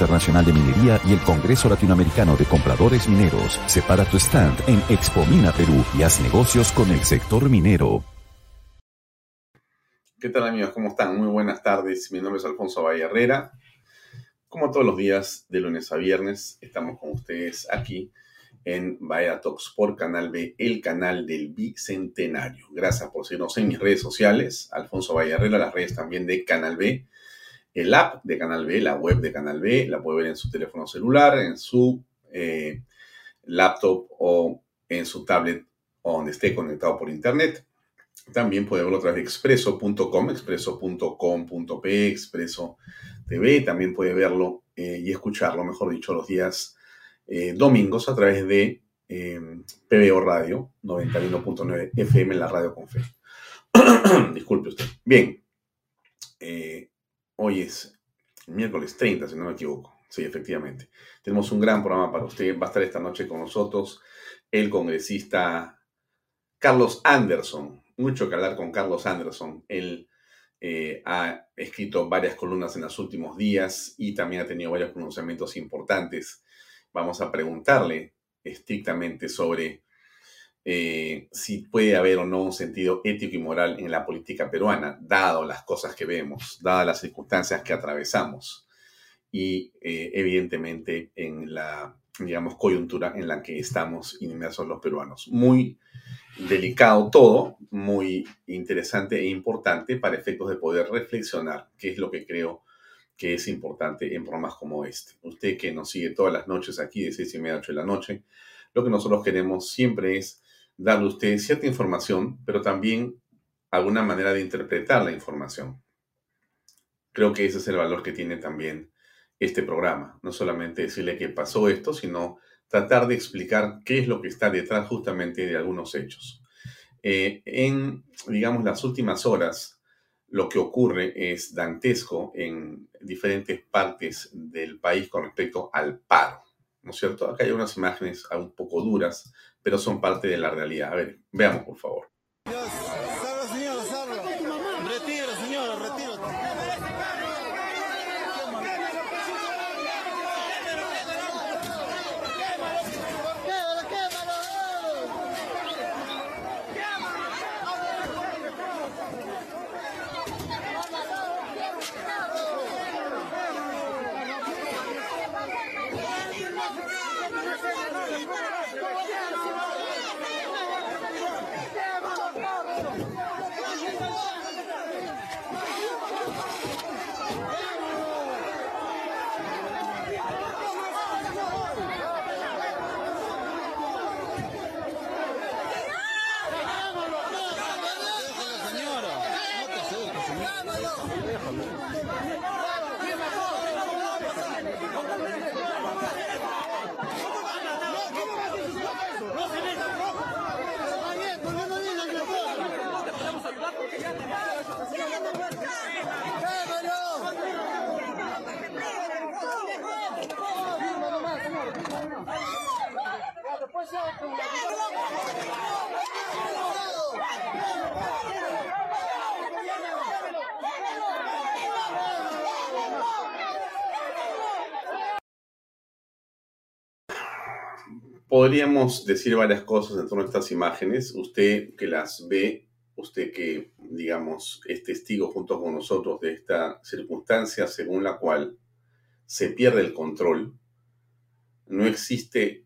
Internacional de Minería y el Congreso Latinoamericano de Compradores Mineros. Separa tu stand en Expo Mina Perú y haz negocios con el sector minero. ¿Qué tal amigos? ¿Cómo están? Muy buenas tardes. Mi nombre es Alfonso Valle Herrera. Como todos los días, de lunes a viernes, estamos con ustedes aquí en Vaya Talks por Canal B, el canal del Bicentenario. Gracias por seguirnos en mis redes sociales, Alfonso Valle Herrera, las redes también de Canal B el app de Canal B, la web de Canal B, la puede ver en su teléfono celular, en su eh, laptop o en su tablet o donde esté conectado por internet. También puede verlo a través de expreso.com, expreso.com.p, expreso TV. También puede verlo eh, y escucharlo, mejor dicho, los días eh, domingos a través de PBO Radio 91.9 FM, la radio con fe. Disculpe usted. Bien. Hoy es miércoles 30, si no me equivoco. Sí, efectivamente. Tenemos un gran programa para usted. Va a estar esta noche con nosotros el congresista Carlos Anderson. Mucho que hablar con Carlos Anderson. Él eh, ha escrito varias columnas en los últimos días y también ha tenido varios pronunciamientos importantes. Vamos a preguntarle estrictamente sobre eh, si puede haber o no un sentido ético y moral en la política peruana, dado las cosas que vemos, dadas las circunstancias que atravesamos y eh, evidentemente en la, digamos, coyuntura en la que estamos inmersos los peruanos. Muy delicado todo, muy interesante e importante para efectos de poder reflexionar, que es lo que creo que es importante en programas como este. Usted que nos sigue todas las noches aquí de seis y media a 8 de la noche, lo que nosotros queremos siempre es darle usted cierta información, pero también alguna manera de interpretar la información. Creo que ese es el valor que tiene también este programa. No solamente decirle que pasó esto, sino tratar de explicar qué es lo que está detrás justamente de algunos hechos. Eh, en, digamos, las últimas horas, lo que ocurre es dantesco en diferentes partes del país con respecto al paro. ¿No es cierto? Acá hay unas imágenes un poco duras, pero son parte de la realidad. A ver, veamos por favor. Podríamos decir varias cosas en torno a estas imágenes. Usted que las ve, usted que, digamos, es testigo junto con nosotros de esta circunstancia según la cual se pierde el control. No existe,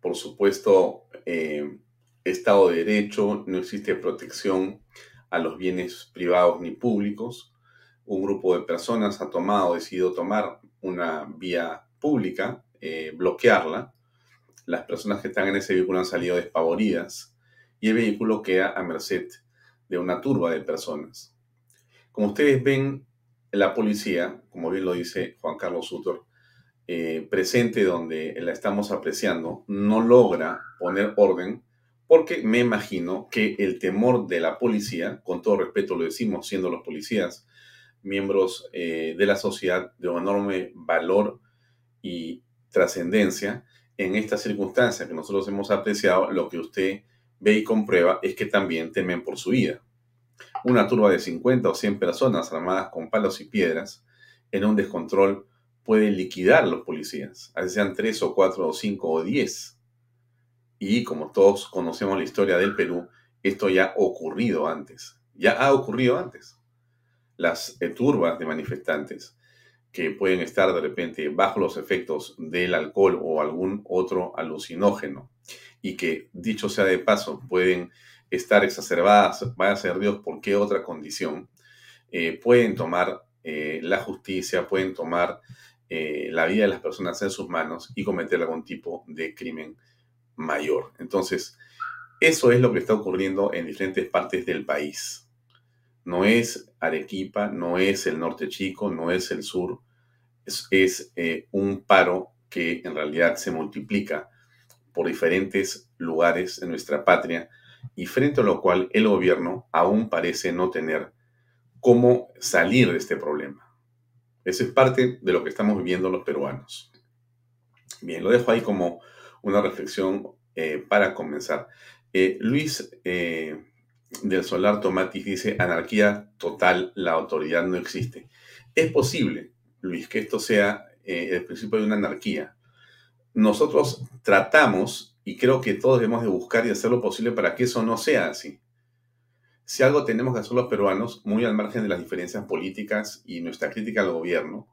por supuesto, eh, Estado de Derecho, no existe protección a los bienes privados ni públicos. Un grupo de personas ha tomado, decidido tomar una vía pública, eh, bloquearla. Las personas que están en ese vehículo han salido despavoridas y el vehículo queda a merced de una turba de personas. Como ustedes ven, la policía, como bien lo dice Juan Carlos Sutor, eh, presente donde la estamos apreciando, no logra poner orden porque me imagino que el temor de la policía, con todo respeto lo decimos siendo los policías, miembros eh, de la sociedad de un enorme valor y trascendencia, en esta circunstancia que nosotros hemos apreciado, lo que usted ve y comprueba es que también temen por su vida. Una turba de 50 o 100 personas armadas con palos y piedras en un descontrol puede liquidar a los policías, así sean 3 o 4 o 5 o 10 y como todos conocemos la historia del Perú, esto ya ha ocurrido antes. Ya ha ocurrido antes. Las turbas de manifestantes que pueden estar de repente bajo los efectos del alcohol o algún otro alucinógeno y que, dicho sea de paso, pueden estar exacerbadas, vaya a ser Dios por qué otra condición, eh, pueden tomar eh, la justicia, pueden tomar eh, la vida de las personas en sus manos y cometer algún tipo de crimen mayor. Entonces, eso es lo que está ocurriendo en diferentes partes del país. No es Arequipa, no es el norte chico, no es el sur, es, eh, un paro que en realidad se multiplica por diferentes lugares en nuestra patria y frente a lo cual el gobierno aún parece no tener cómo salir de este problema. Eso es parte de lo que estamos viviendo los peruanos. Bien, lo dejo ahí como una reflexión eh, para comenzar. Eh, Luis del Solar Tomatis dice, anarquía total, la autoridad no existe. Es posible, Luis, que esto sea el principio de una anarquía. Nosotros tratamos, y creo que todos debemos de buscar y hacer lo posible para que eso no sea así. Si algo tenemos que hacer los peruanos, muy al margen de las diferencias políticas y nuestra crítica al gobierno,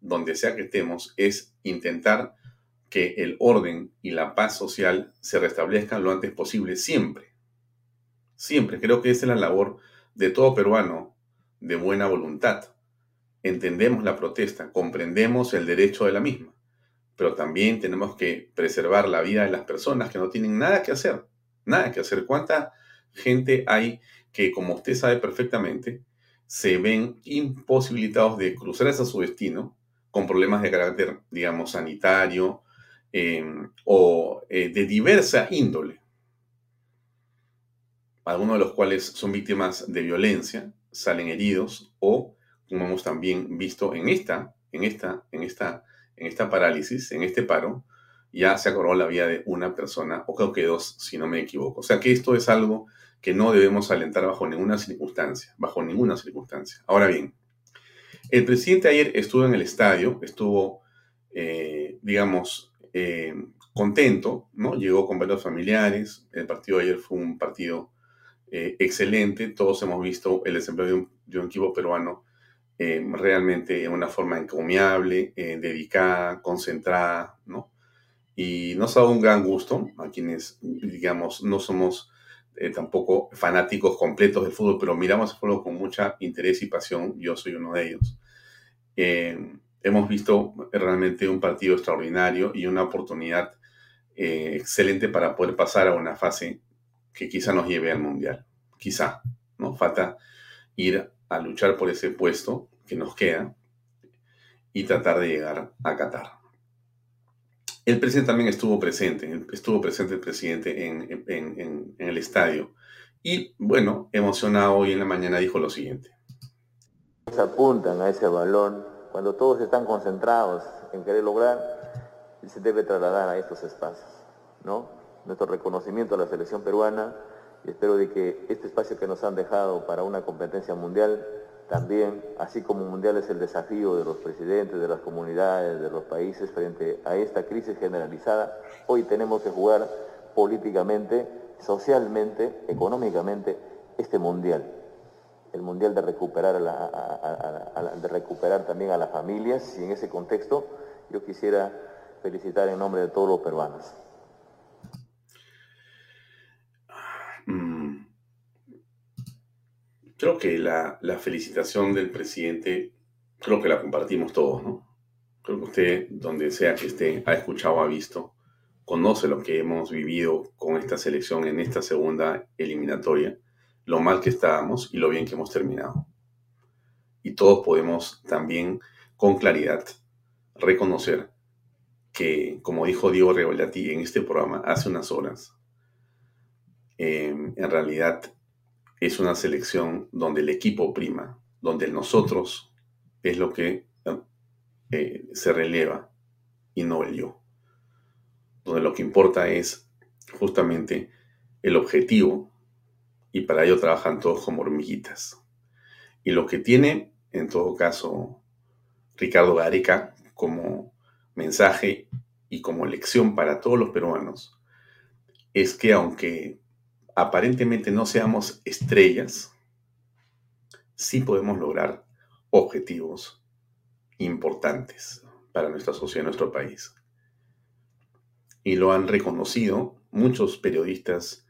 donde sea que estemos, es intentar que el orden y la paz social se restablezcan lo antes posible, siempre. Siempre. Creo que esa es la labor de todo peruano de buena voluntad. Entendemos la protesta, comprendemos el derecho de la misma, pero también tenemos que preservar la vida de las personas que no tienen nada que hacer. Nada que hacer. ¿Cuánta gente hay que, como usted sabe perfectamente, se ven imposibilitados de cruzar hacia su destino con problemas de carácter, digamos, sanitario, Em, o eh, de diversa índole, algunos de los cuales son víctimas de violencia, salen heridos o, como hemos también visto en esta, en esta, en esta, en esta parálisis, en este paro, ya se acordó la vida de una persona, o creo que dos, si no me equivoco. O sea que esto es algo que no debemos alentar bajo ninguna circunstancia, bajo ninguna circunstancia. Ahora bien, el presidente ayer estuvo en el estadio, estuvo, eh, digamos, eh, contento, ¿no? Llegó con varios familiares, el partido de ayer fue un partido eh, excelente, todos hemos visto el desempeño de un, equipo peruano eh, realmente en una forma encomiable, dedicada, concentrada, ¿no? Y nos ha dado un gran gusto a quienes, digamos, no somos tampoco fanáticos completos del fútbol, pero miramos el fútbol con mucha interés y pasión, yo soy uno de ellos hemos visto realmente un partido extraordinario y una oportunidad eh, excelente para poder pasar a una fase que quizá nos lleve al Mundial. Quizá, ¿no? Falta ir a luchar por ese puesto que nos queda y tratar de llegar a Qatar. El presidente también estuvo presente, estuvo presente el presidente en, el estadio. Y bueno, emocionado hoy en la mañana dijo lo siguiente. Se apuntan a ese balón cuando todos están concentrados en querer lograr, se debe trasladar a estos espacios, ¿no? Nuestro reconocimiento a la selección peruana y espero de que este espacio que nos han dejado para una competencia mundial también, así como mundial es el desafío de los presidentes, de las comunidades, de los países frente a esta crisis generalizada, hoy tenemos que jugar políticamente, socialmente, económicamente este mundial. El mundial de recuperar, de recuperar también a las familias y en ese contexto yo quisiera felicitar en nombre de todos los peruanos. Creo que la, felicitación del presidente, creo que la compartimos todos, ¿no? Creo que usted, donde sea que esté, ha escuchado, ha visto, conoce lo que hemos vivido con esta selección en esta segunda eliminatoria, lo mal que estábamos y lo bien que hemos terminado. Y todos podemos también con claridad reconocer que, como dijo Diego Revolati en este programa hace unas horas, Em, en realidad es una selección donde el equipo prima, donde nosotros es lo que eh, se releva y no el yo. Donde lo que importa es justamente el objetivo y para ello trabajan todos como hormiguitas. Y lo que tiene, en todo caso, Ricardo Gareca como mensaje y como lección para todos los peruanos, es que aunque aparentemente no seamos estrellas, sí podemos lograr objetivos importantes para nuestra sociedad, nuestro país. Y lo han reconocido muchos periodistas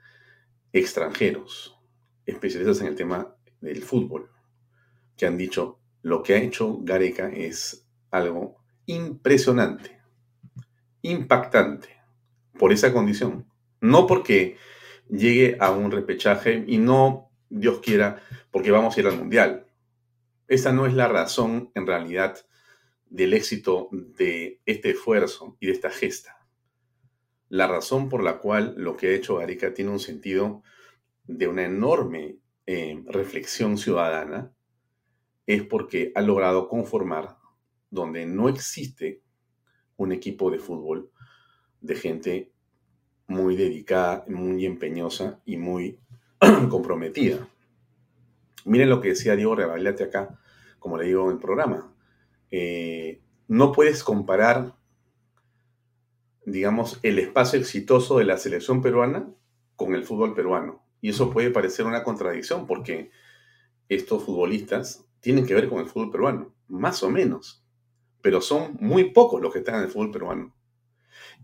extranjeros, especialistas en el tema del fútbol, que han dicho lo que ha hecho Gareca es algo impresionante, impactante, por esa condición. No porque llegue a un repechaje y no, Dios quiera, porque vamos a ir al Mundial. Esa no es la razón, en realidad, del éxito de este esfuerzo y de esta gesta. La razón por la cual lo que ha hecho Arica tiene un sentido de una enorme eh, reflexión ciudadana es porque ha logrado conformar donde no existe un equipo de fútbol de gente muy dedicada, muy empeñosa y muy comprometida. Miren lo que decía Diego Revalate acá, como le digo en el programa. Eh, no puedes comparar, digamos, el espacio exitoso de la selección peruana con el fútbol peruano. Y eso puede parecer una contradicción porque estos futbolistas tienen que ver con el fútbol peruano, más o menos. Pero son muy pocos los que están en el fútbol peruano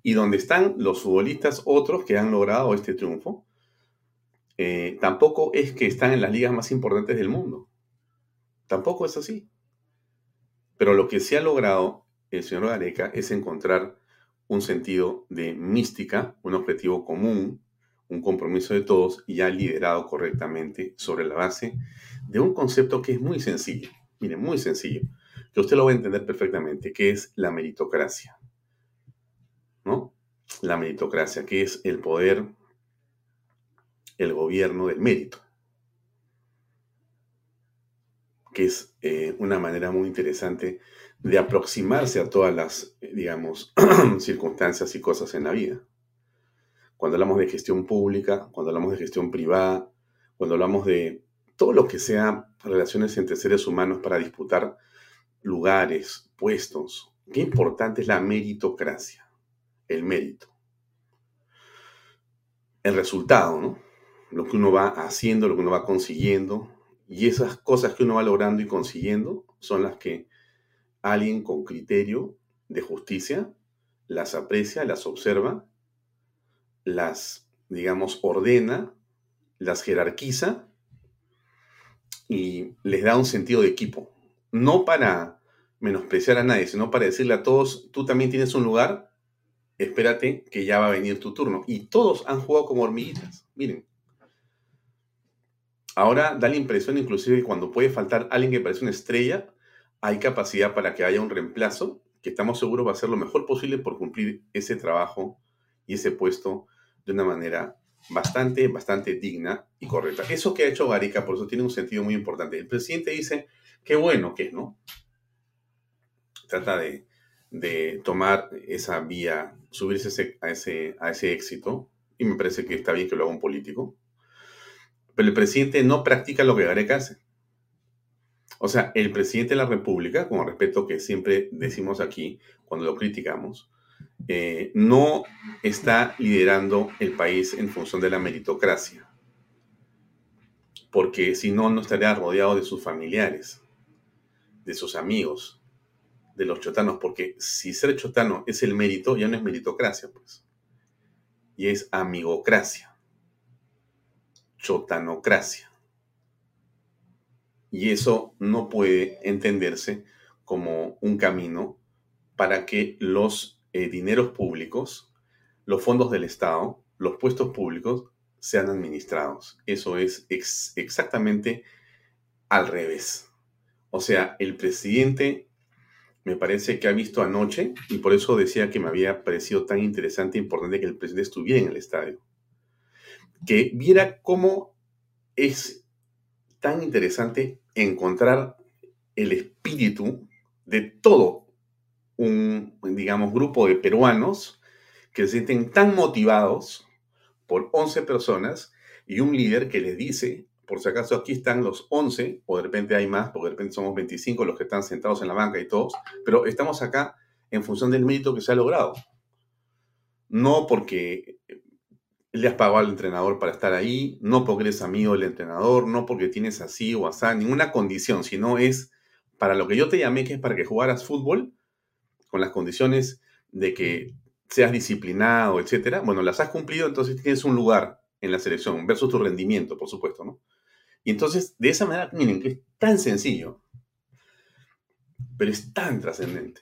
y donde están los futbolistas otros que han logrado este triunfo, eh, tampoco es que están en las ligas más importantes del mundo. Tampoco es así. Pero lo que se ha logrado el señor Gareca es encontrar un sentido de mística, un objetivo común, un compromiso de todos y ha liderado correctamente sobre la base de un concepto que es muy sencillo. Miren, muy sencillo, que usted lo va a entender perfectamente, que es la meritocracia. La meritocracia, que es el poder, el gobierno del mérito, que es eh, una manera muy interesante de aproximarse a todas las, digamos, circunstancias y cosas en la vida. Cuando hablamos de gestión pública, cuando hablamos de gestión privada, cuando hablamos de todo lo que sea relaciones entre seres humanos para disputar lugares, puestos, qué importante es la meritocracia el mérito. El resultado, ¿no? Lo que uno va haciendo, lo que uno va consiguiendo. Y esas cosas que uno va logrando y consiguiendo son las que alguien con criterio de justicia las aprecia, las observa, las, digamos, ordena, las jerarquiza y les da un sentido de equipo. No para menospreciar a nadie, sino para decirle a todos, tú también tienes un lugar espérate que ya va a venir tu turno. Y todos han jugado como hormiguitas, miren. Ahora da la impresión inclusive que cuando puede faltar alguien que parece una estrella, hay capacidad para que haya un reemplazo que estamos seguros va a ser lo mejor posible por cumplir ese trabajo y ese puesto de una manera bastante, bastante digna y correcta. Eso que ha hecho Gareca, por eso tiene un sentido muy importante. El presidente dice, qué bueno que es, ¿no? Trata de, tomar esa vía, subirse a, ese, a ese éxito, y me parece que está bien que lo haga un político. Pero el presidente no practica lo que Gareca hace. O sea, el presidente de la República, con el respeto que siempre decimos aquí cuando lo criticamos, eh, no está liderando el país en función de la meritocracia. Porque si no, no estaría rodeado de sus familiares, de sus amigos, de los chotanos. Porque si ser chotano es el mérito, ya no es meritocracia, pues. Y es amigocracia. Chotanocracia. Y eso no puede entenderse como un camino para que los eh, dineros públicos, los fondos del Estado, los puestos públicos sean administrados. Eso es exactamente al revés. O sea, el presidente me parece que ha visto anoche, y por eso decía que me había parecido tan interesante e importante que el presidente estuviera en el estadio, que viera cómo es tan interesante encontrar el espíritu de todo un, digamos, grupo de peruanos que se sienten tan motivados por 11 personas y un líder que les dice, por si acaso aquí están los 11, o de repente hay más, porque de repente somos 25 los que están sentados en la banca y todos, pero estamos acá en función del mérito que se ha logrado. No porque le has pagado al entrenador para estar ahí, no porque eres amigo del entrenador, no porque tienes así o así, ninguna condición, sino es para lo que yo te llamé, que es para que jugaras fútbol, con las condiciones de que seas disciplinado, etcétera. Bueno, las has cumplido, entonces tienes un lugar en la selección, versus tu rendimiento, por supuesto, ¿no? Y entonces, de esa manera, miren, que es tan sencillo, pero es tan trascendente.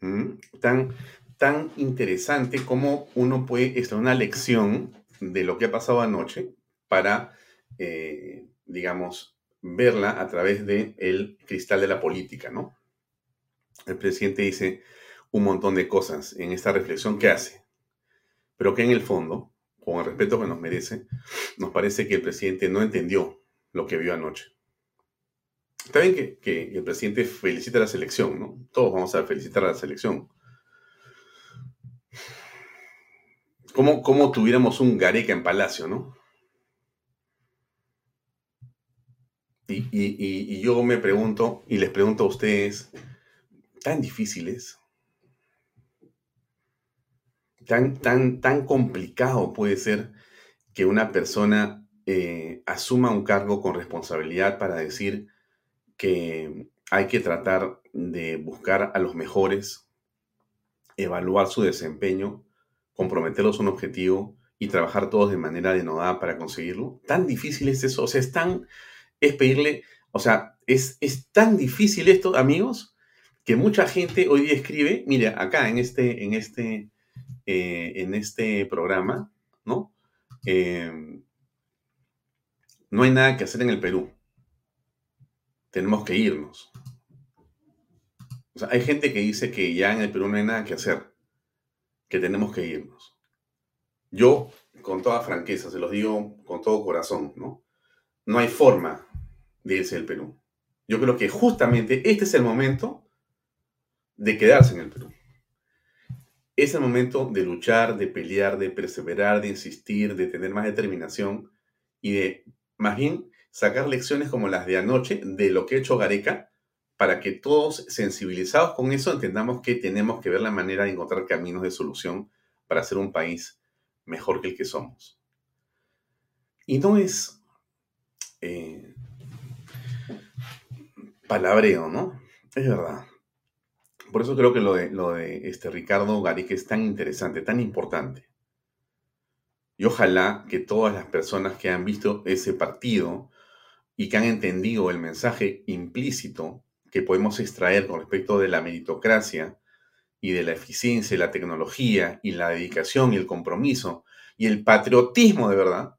¿Mm? Tan, tan interesante como uno puede extraer una lección de lo que ha pasado anoche para, eh, digamos, verla a través del el cristal de la política, ¿no? El presidente dice un montón de cosas en esta reflexión que hace, pero que en el fondo, con el respeto que nos merece, nos parece que el presidente no entendió lo que vio anoche. Está bien que, el presidente felicita a la selección, ¿no? Todos vamos a felicitar a la selección como, tuviéramos un Gareca en Palacio, ¿no? Y, yo me pregunto, y les pregunto a ustedes, ¿tan difíciles? ¿Tan, tan, tan complicado puede ser que una persona eh, asuma un cargo con responsabilidad para decir que hay que tratar de buscar a los mejores, evaluar su desempeño comprometerlos a un objetivo y trabajar todos de manera denodada para conseguirlo? ¿Tan difícil es eso? O sea, es tan, es pedirle, o sea, es, es tan difícil esto, amigos, que mucha gente hoy día escribe, mira, acá en este, en este, eh, en este programa, ¿no? Em, no hay nada que hacer en el Perú. Tenemos que irnos. O sea, hay gente que dice que ya en el Perú no hay nada que hacer que tenemos que irnos. Yo, con toda franqueza, se los digo con todo corazón, ¿no? No hay forma de irse del Perú. Yo creo que justamente este es el momento de quedarse en el Perú. Es el momento de luchar, de pelear, de perseverar, de insistir, de tener más determinación y de, más bien, sacar lecciones como las de anoche de lo que ha hecho Gareca para que todos sensibilizados con eso entendamos que tenemos que ver la manera de encontrar caminos de solución para hacer un país mejor que el que somos. Y no es eh, palabreo, ¿no? Es verdad. Por eso creo que lo de, este Ricardo Garique es tan interesante, tan importante. Y ojalá que todas las personas que han visto ese partido y que han entendido el mensaje implícito que podemos extraer con respecto de la meritocracia y de la eficiencia y la tecnología y la dedicación y el compromiso y el patriotismo de verdad,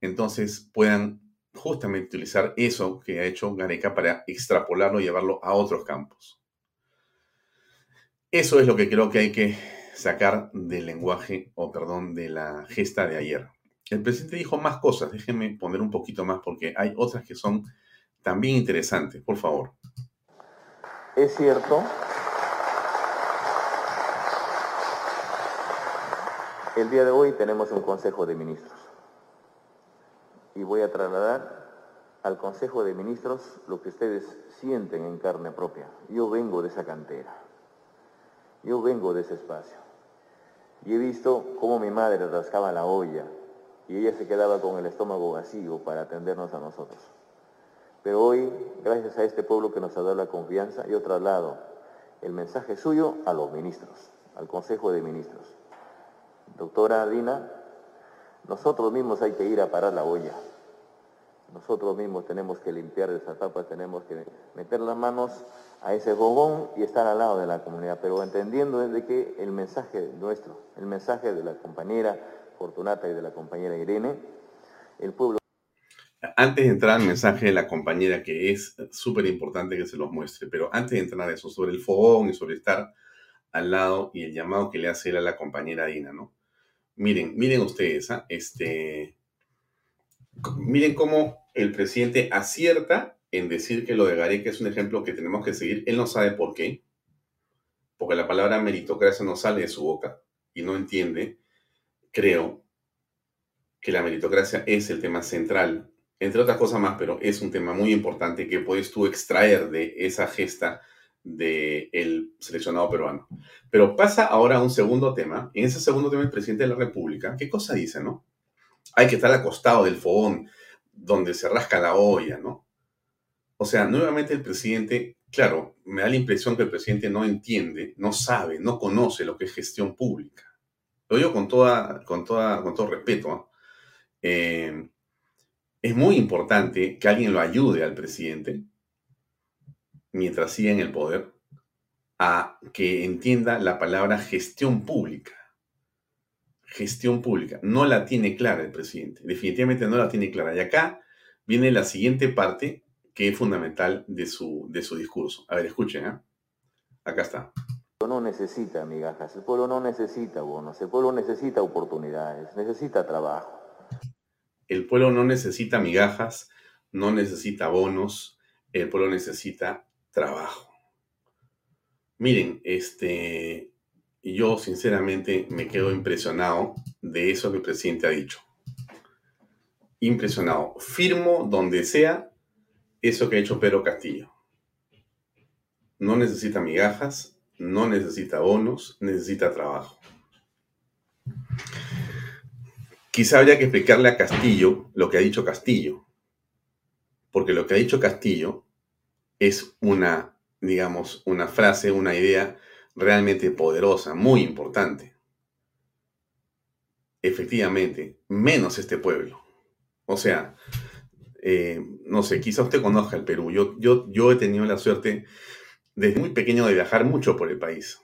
entonces puedan justamente utilizar eso que ha hecho Gareca para extrapolarlo y llevarlo a otros campos. Eso es lo que creo que hay que sacar del lenguaje, o perdón, de la gesta de ayer. El presidente dijo más cosas, déjenme poner un poquito más porque hay otras que son también interesantes, por favor. Es cierto, el día de hoy tenemos un Consejo de Ministros y voy a trasladar al Consejo de Ministros lo que ustedes sienten en carne propia. Yo vengo de esa cantera, yo vengo de ese espacio y he visto cómo mi madre rascaba la olla y ella se quedaba con el estómago vacío para atendernos a nosotros. Pero hoy, gracias a este pueblo que nos ha dado la confianza, yo traslado el mensaje suyo a los ministros, al Consejo de Ministros. Doctora Dina, nosotros mismos hay que ir a parar la olla. Nosotros mismos tenemos que limpiar esas papas, tenemos que meter las manos a ese fogón y estar al lado de la comunidad, pero entendiendo desde que el mensaje nuestro, el mensaje de la compañera Fortunata y de la compañera Irene, el pueblo... Antes de entrar al mensaje de la compañera, que es súper importante que se los muestre, pero antes de entrar a eso, sobre el fogón y sobre estar al lado y el llamado que le hace él a la compañera Dina, ¿no? Miren, miren ustedes, ¿ah? este, miren cómo el presidente acierta en decir que lo de Gareca es un ejemplo que tenemos que seguir. Él no sabe por qué, porque la palabra meritocracia no sale de su boca y no entiende creo que la meritocracia es el tema central, entre otras cosas más, pero es un tema muy importante que puedes tú extraer de esa gesta del seleccionado peruano. Pero pasa ahora a un segundo tema. En ese segundo tema, el presidente de la República, ¿qué cosa dice, no? Hay que estar acostado del fogón donde se rasca la olla, ¿no? O sea, nuevamente el presidente, claro, me da la impresión que el presidente no entiende, no sabe, no conoce lo que es gestión pública. Lo digo con, toda, con, toda, con todo respeto. Eh, es muy importante que alguien lo ayude al presidente, mientras siga en el poder, a que entienda la palabra gestión pública. Gestión pública. No la tiene clara el presidente. Definitivamente no la tiene clara. Y acá viene la siguiente parte que es fundamental de su, de su discurso. A ver, escuchen. ¿eh? Acá está no necesita migajas, el pueblo no necesita bonos, el pueblo necesita oportunidades, necesita trabajo. El pueblo no necesita migajas, no necesita bonos, el pueblo necesita trabajo. Miren, este, yo sinceramente me quedo impresionado de eso que el presidente ha dicho. Impresionado. Firmo donde sea eso que ha hecho Pedro Castillo. No necesita migajas, no necesita bonos, necesita trabajo. Quizá habría que explicarle a Castillo lo que ha dicho Castillo, porque lo que ha dicho Castillo es una, digamos, una frase, una idea realmente poderosa, muy importante. Efectivamente, menos este pueblo. O sea, eh, no sé, quizá usted conozca el Perú. Yo, yo, yo he tenido la suerte desde muy pequeño de viajar mucho por el país.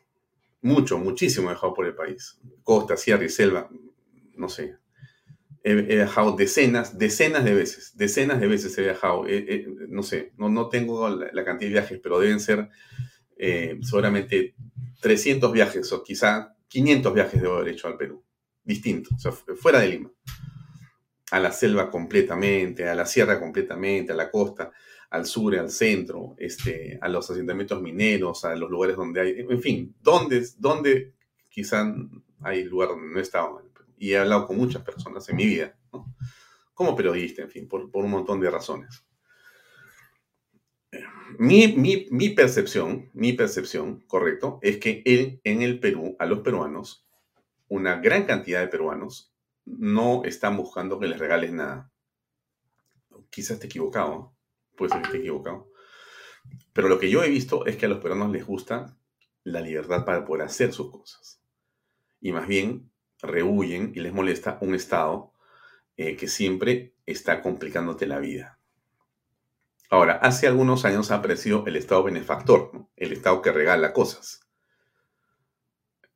Mucho, muchísimo he viajado por el país. Costa, sierra y selva, no sé. He, viajado decenas, decenas de veces. Decenas de veces he viajado. no sé, no, no tengo la, cantidad de viajes, pero deben ser eh, seguramente 300 viajes o quizá 500 viajes de haber hecho al Perú. Distinto, fuera de Lima. A la selva completamente, a la sierra completamente, a la costa al sur, al centro, este, a los asentamientos mineros, a los lugares donde hay, en fin, donde, donde quizá hay lugar donde no he estado. Y he hablado con muchas personas en mi vida, como periodista, en fin, por, un montón de razones. Mi, mi, percepción, mi percepción, correcto, es que él, en el Perú, a los peruanos, una gran cantidad de peruanos no están buscando que les regales nada. Quizás esté equivocado, puede ser que esté equivocado. Pero lo que yo he visto es que a los peruanos les gusta la libertad para poder hacer sus cosas. Y más bien rehuyen y les molesta un Estado eh, que siempre está complicándote la vida. Ahora, hace algunos años ha aparecido el Estado benefactor, el Estado que regala cosas.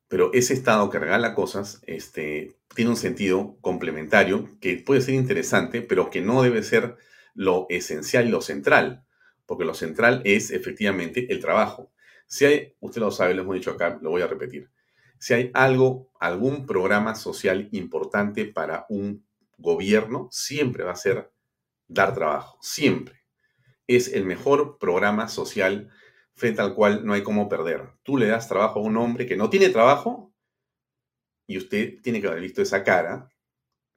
Pero ese Estado que regala cosas este, tiene un sentido complementario que puede ser interesante, pero que no debe ser lo esencial y lo central, porque lo central es efectivamente el trabajo. Si hay, usted lo sabe, lo hemos dicho acá, lo voy a repetir. Si hay algo, algún programa social importante para un gobierno, siempre va a ser dar trabajo, siempre. Es el mejor programa social frente al cual no hay cómo perder. Tú le das trabajo a un hombre que no tiene trabajo y usted tiene que haber visto esa cara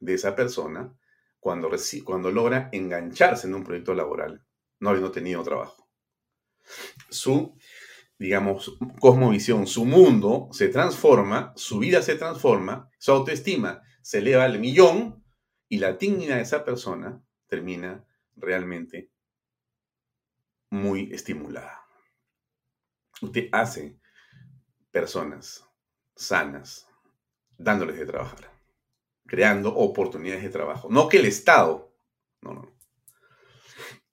de esa persona cuando, cuando logra engancharse en un proyecto laboral, no habiendo tenido trabajo. Su digamos, cosmovisión, su mundo se transforma, su vida se transforma, su autoestima se eleva al millón y la dignidad de esa persona termina realmente muy estimulada. Usted hace personas sanas, dándoles de trabajar, creando oportunidades de trabajo. No que el Estado, no, no,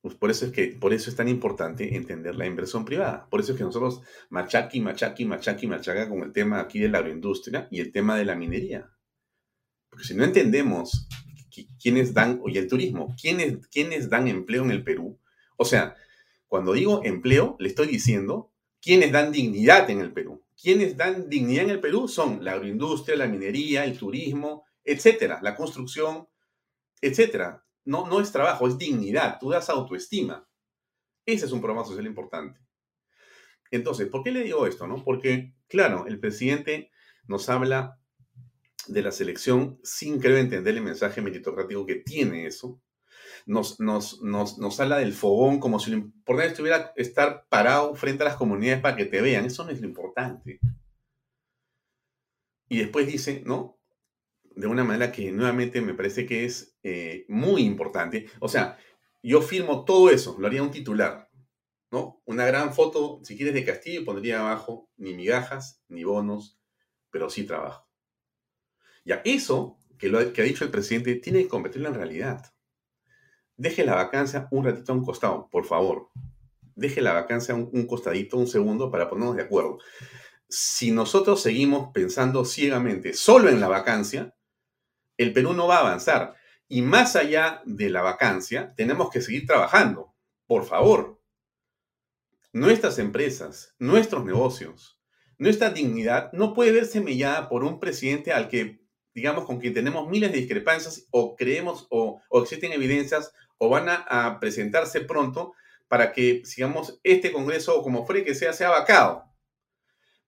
pues por eso es que, por eso es tan importante entender la inversión privada. Por eso es que nosotros machaqui, machaqui, machaqui, machaca con el tema aquí de la agroindustria y el tema de la minería. Porque si no entendemos quiénes dan, oye, el turismo, quiénes, quiénes dan empleo en el Perú. O sea, cuando digo empleo, le estoy diciendo quiénes dan dignidad en el Perú. Quienes dan dignidad en el Perú son la agroindustria, la minería, el turismo, etcétera, la construcción, etcétera no, no es trabajo, es dignidad, tú das autoestima. Ese es un programa social importante. Entonces, ¿por qué le digo esto? No? Porque, claro, el presidente nos habla de la selección sin, creo, entender el mensaje meritocrático que tiene eso. Nos, nos, nos, habla del fogón como si lo importante estuviera estar parado frente a las comunidades para que te vean. Eso no es lo importante. Y después dice, ¿no? de una manera que nuevamente me parece que es eh, muy importante. O sea, yo firmo todo eso, lo haría un titular, ¿no? Una gran foto, si quieres, de Castillo, pondría abajo ni migajas, ni bonos, pero sí trabajo. Ya, eso que, lo, que ha dicho el presidente tiene que convertirlo en realidad. Deje la vacancia un ratito a un costado, por favor. Deje la vacancia un, costadito, un segundo, para ponernos de acuerdo. Si nosotros seguimos pensando ciegamente solo en la vacancia, el Perú no va a avanzar. Y más allá de la vacancia, tenemos que seguir trabajando. Por favor. Nuestras empresas, nuestros negocios, nuestra dignidad no puede verse mellada por un presidente al que, digamos, con quien tenemos miles de discrepancias o creemos o, existen evidencias o van a, presentarse pronto para que, sigamos, este Congreso, como fuere que sea, sea vacado.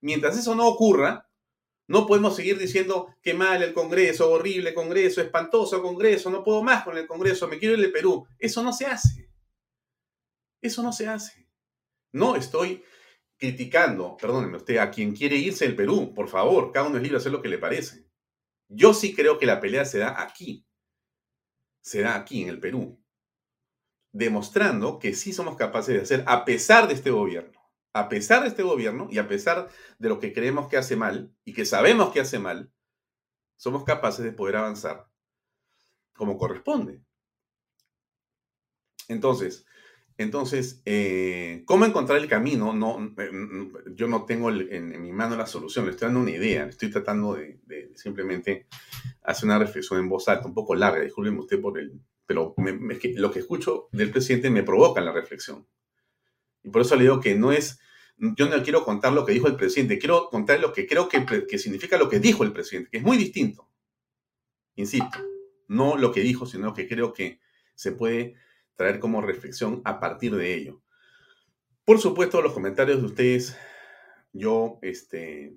Mientras eso no ocurra, no podemos seguir diciendo que mal el Congreso, horrible Congreso, espantoso Congreso, no puedo más con el Congreso, me quiero ir del Perú. Eso no se hace. Eso no se hace. No estoy criticando, perdónenme usted, a quien quiere irse del Perú, por favor, cada uno es libre de hacer lo que le parece. Yo sí creo que la pelea se da aquí. Se da aquí, en el Perú. Demostrando que sí somos capaces de hacer, a pesar de este gobierno, a pesar de este gobierno y a pesar de lo que creemos que hace mal y que sabemos que hace mal, somos capaces de poder avanzar como corresponde. Entonces, entonces, eh, ¿cómo encontrar el camino? No, eh, yo no tengo en, mi mano la solución, le estoy dando una idea, estoy tratando de, simplemente hacer una reflexión en voz alta, un poco larga, discúlpeme usted por el, pero lo que escucho del presidente me provoca la reflexión. Y por eso le digo que no es, yo no quiero contar lo que dijo el presidente, quiero contar lo que creo que, que significa lo que dijo el presidente, que es muy distinto. Insisto, no lo que dijo, sino lo que creo que se puede traer como reflexión a partir de ello. Por supuesto, los comentarios de ustedes, yo este,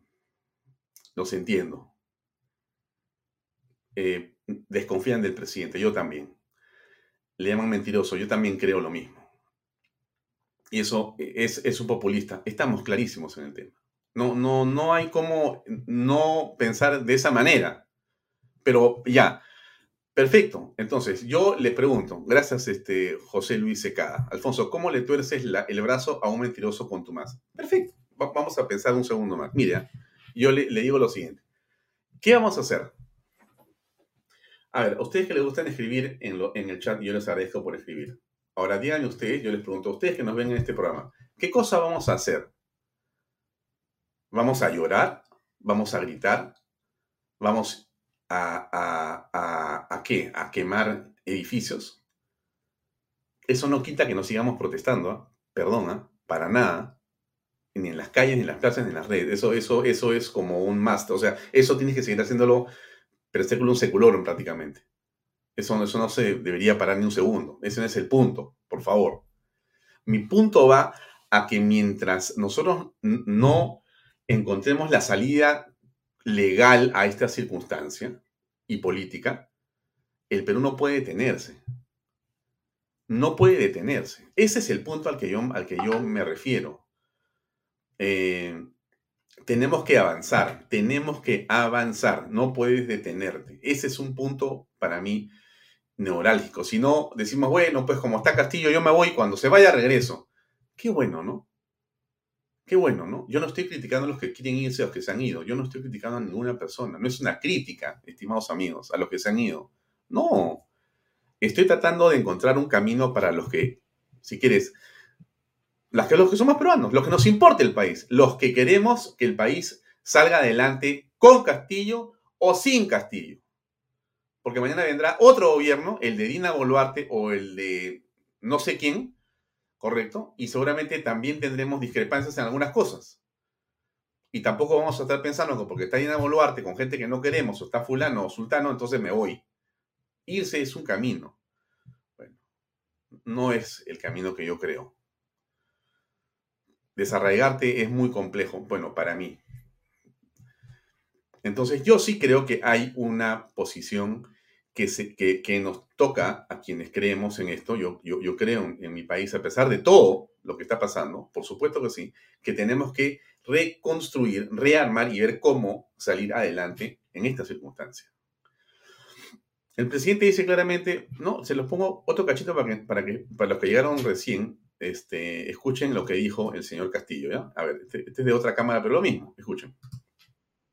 los entiendo. Eh, desconfían del presidente, yo también. Le llaman mentiroso, yo también creo lo mismo. Y eso es, un populista. Estamos clarísimos en el tema. No, no, no hay como no pensar de esa manera. Pero ya, perfecto. Entonces, yo le pregunto, gracias este, José Luis Secada. Alfonso, ¿cómo le tuerces el brazo a un mentiroso con tu más? Perfecto. vamos a pensar un segundo más. Mira, yo le, digo lo siguiente. ¿Qué vamos a hacer? A ver, ustedes que les gustan escribir en, en el chat, yo les agradezco por escribir. Ahora díganme ustedes, yo les pregunto a ustedes que nos ven en este programa, ¿qué cosa vamos a hacer? ¿Vamos a llorar? ¿Vamos a gritar? ¿Vamos a, a, a, a qué? ¿A quemar edificios? Eso no quita que no sigamos protestando, ¿ah? perdona, ¿ah? para nada, ni en las calles, ni en las plazas, ni en las redes. Eso, eso, eso es como un must. O sea, eso tienes que seguir haciéndolo, pero un seculorum prácticamente. Eso, eso no se debería parar ni un segundo. Ese no es el punto, por favor. Mi punto va a que mientras nosotros no encontremos la salida legal a esta circunstancia y política, el Perú no puede detenerse. No puede detenerse. Ese es el punto al que yo, al que yo me refiero. Eh, tenemos que avanzar, tenemos que avanzar, no puedes detenerte. Ese es un punto para mí neurálgico. Si no, decimos, bueno, pues como está Castillo, yo me voy, cuando se vaya regreso. Qué bueno, ¿no? Qué bueno, ¿no? Yo no estoy criticando a los que quieren irse, a los que se han ido. Yo no estoy criticando a ninguna persona. No es una crítica, estimados amigos, a los que se han ido. No. Estoy tratando de encontrar un camino para los que, si quieres, los que, los que somos peruanos, los que nos importa el país, los que queremos que el país salga adelante con Castillo o sin Castillo. Porque mañana vendrá otro gobierno, el de Dina Boluarte o el de no sé quién, ¿correcto? Y seguramente también tendremos discrepancias en algunas cosas. Y tampoco vamos a estar pensando que porque está Dina Boluarte con gente que no queremos, o está fulano o sultano, entonces me voy. Irse es un camino. Bueno, no es el camino que yo creo. Desarraigarte es muy complejo, bueno, para mí. Entonces yo sí creo que hay una posición que, nos toca a quienes creemos en esto, yo creo en, mi país, a pesar de todo lo que está pasando, por supuesto que sí, que tenemos que reconstruir, rearmar y ver cómo salir adelante en esta circunstancia. El presidente dice claramente, no, se los pongo otro cachito para que, para que para los que llegaron recién, este, escuchen lo que dijo el señor Castillo, ¿ya? A ver, este, este es de otra cámara, pero lo mismo, escuchen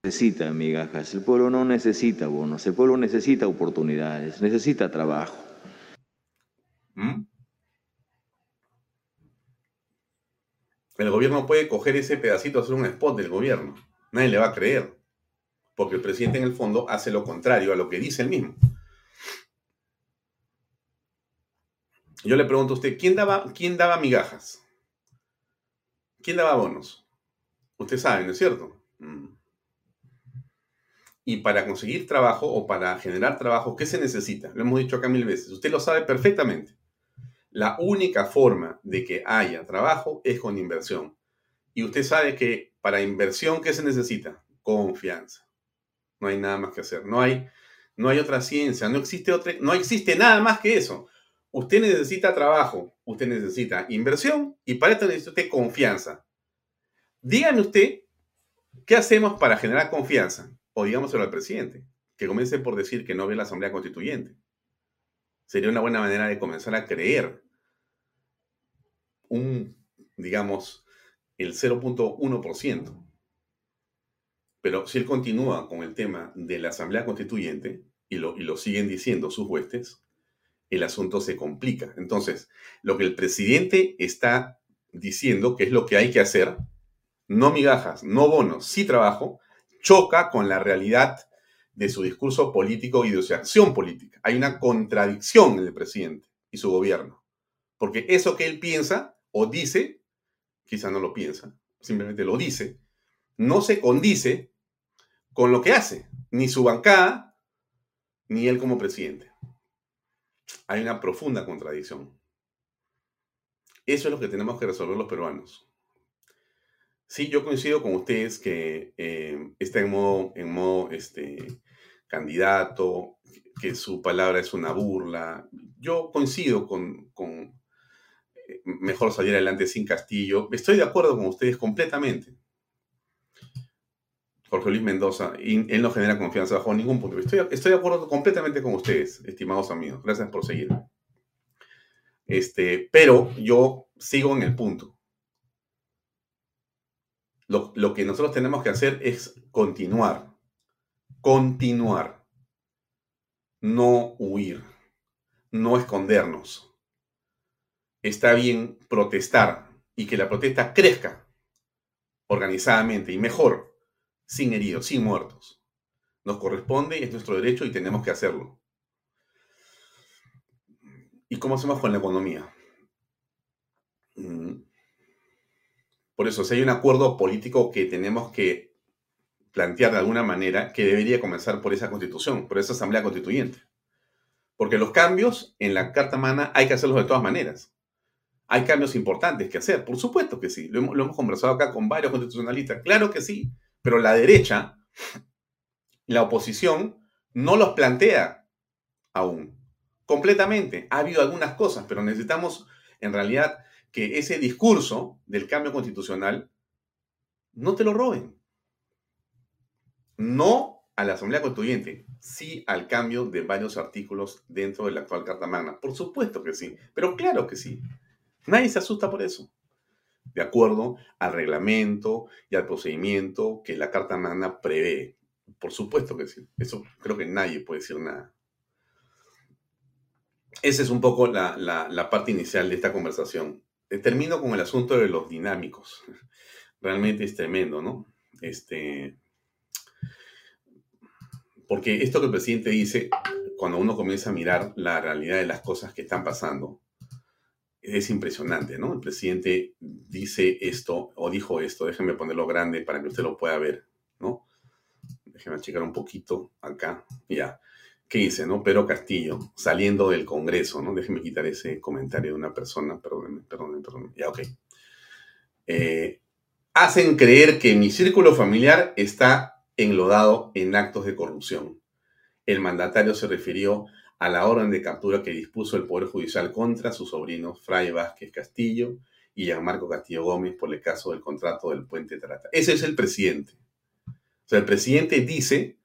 necesita migajas, el pueblo no necesita bonos, el pueblo necesita oportunidades, necesita trabajo. ¿Mm? El gobierno puede coger ese pedacito, hacer un spot del gobierno. Nadie le va a creer. Porque el presidente en el fondo hace lo contrario a lo que dice él mismo. Yo le pregunto a usted, ¿quién daba, quién daba migajas? ¿Quién daba bonos? Usted sabe, ¿no es cierto? Mm. Y para conseguir trabajo o para generar trabajo, ¿qué se necesita? Lo hemos dicho acá mil veces. Usted lo sabe perfectamente. La única forma de que haya trabajo es con inversión. Y usted sabe que para inversión, ¿qué se necesita? Confianza. No hay nada más que hacer. No hay, no hay otra ciencia. No existe, otra, no existe nada más que eso. Usted necesita trabajo. Usted necesita inversión. Y para esto necesita usted confianza. Dígame usted, ¿qué hacemos para generar confianza? o digámoselo al presidente, que comience por decir que no ve la Asamblea Constituyente. Sería una buena manera de comenzar a creer un, digamos, el 0.1%. Pero si él continúa con el tema de la Asamblea Constituyente, y lo, y lo siguen diciendo sus huestes, el asunto se complica. Entonces, lo que el presidente está diciendo, que es lo que hay que hacer, no migajas, no bonos, sí trabajo, choca con la realidad de su discurso político y de su acción política. Hay una contradicción en el presidente y su gobierno. Porque eso que él piensa o dice, quizá no lo piensa, simplemente lo dice, no se condice con lo que hace, ni su bancada, ni él como presidente. Hay una profunda contradicción. Eso es lo que tenemos que resolver los peruanos. Sí, yo coincido con ustedes que eh, está en modo, en modo este, candidato, que su palabra es una burla. Yo coincido con, con eh, mejor salir adelante sin Castillo. Estoy de acuerdo con ustedes completamente. Jorge Luis Mendoza, él no genera confianza bajo ningún punto. Estoy, estoy de acuerdo completamente con ustedes, estimados amigos. Gracias por seguirme. Este, pero yo sigo en el punto. Lo, que nosotros tenemos que hacer es continuar, continuar, no huir, no escondernos. Está bien protestar y que la protesta crezca organizadamente y mejor, sin heridos, sin muertos. Nos corresponde, es nuestro derecho y tenemos que hacerlo. ¿Y cómo hacemos con la economía? Mm. Por eso, si hay un acuerdo político que tenemos que plantear de alguna manera, que debería comenzar por esa constitución, por esa asamblea constituyente. Porque los cambios en la Carta Magna hay que hacerlos de todas maneras. Hay cambios importantes que hacer, por supuesto que sí. Lo hemos, lo hemos conversado acá con varios constitucionalistas, claro que sí. Pero la derecha, la oposición, no los plantea aún completamente. Ha habido algunas cosas, pero necesitamos en realidad que ese discurso del cambio constitucional no te lo roben. No a la Asamblea Constituyente, sí al cambio de varios artículos dentro de la actual Carta Magna. Por supuesto que sí, pero claro que sí. Nadie se asusta por eso. De acuerdo al reglamento y al procedimiento que la Carta Magna prevé. Por supuesto que sí. Eso creo que nadie puede decir nada. Esa es un poco la, la parte inicial de esta conversación. Eh, termino con el asunto de los dinámicos. Realmente es tremendo, ¿no? Este, porque esto que el presidente dice, cuando uno comienza a mirar la realidad de las cosas que están pasando, es impresionante, ¿no? El presidente dice esto o dijo esto, déjenme ponerlo grande para que usted lo pueda ver, ¿no? Déjenme achicar un poquito acá, ya. ¿Qué dice, no? Pero Castillo, saliendo del Congreso, ¿no? Déjenme quitar ese comentario de una persona, perdón, perdón, perdón, ya, ok. Eh, hacen creer que mi círculo familiar está enlodado en actos de corrupción. El mandatario se refirió a la orden de captura que dispuso el Poder Judicial contra sus sobrinos Fray Vázquez Castillo y Gianmarco Castillo Gómez por el caso del contrato del puente Trata. Ese es el presidente. O sea, el presidente dice,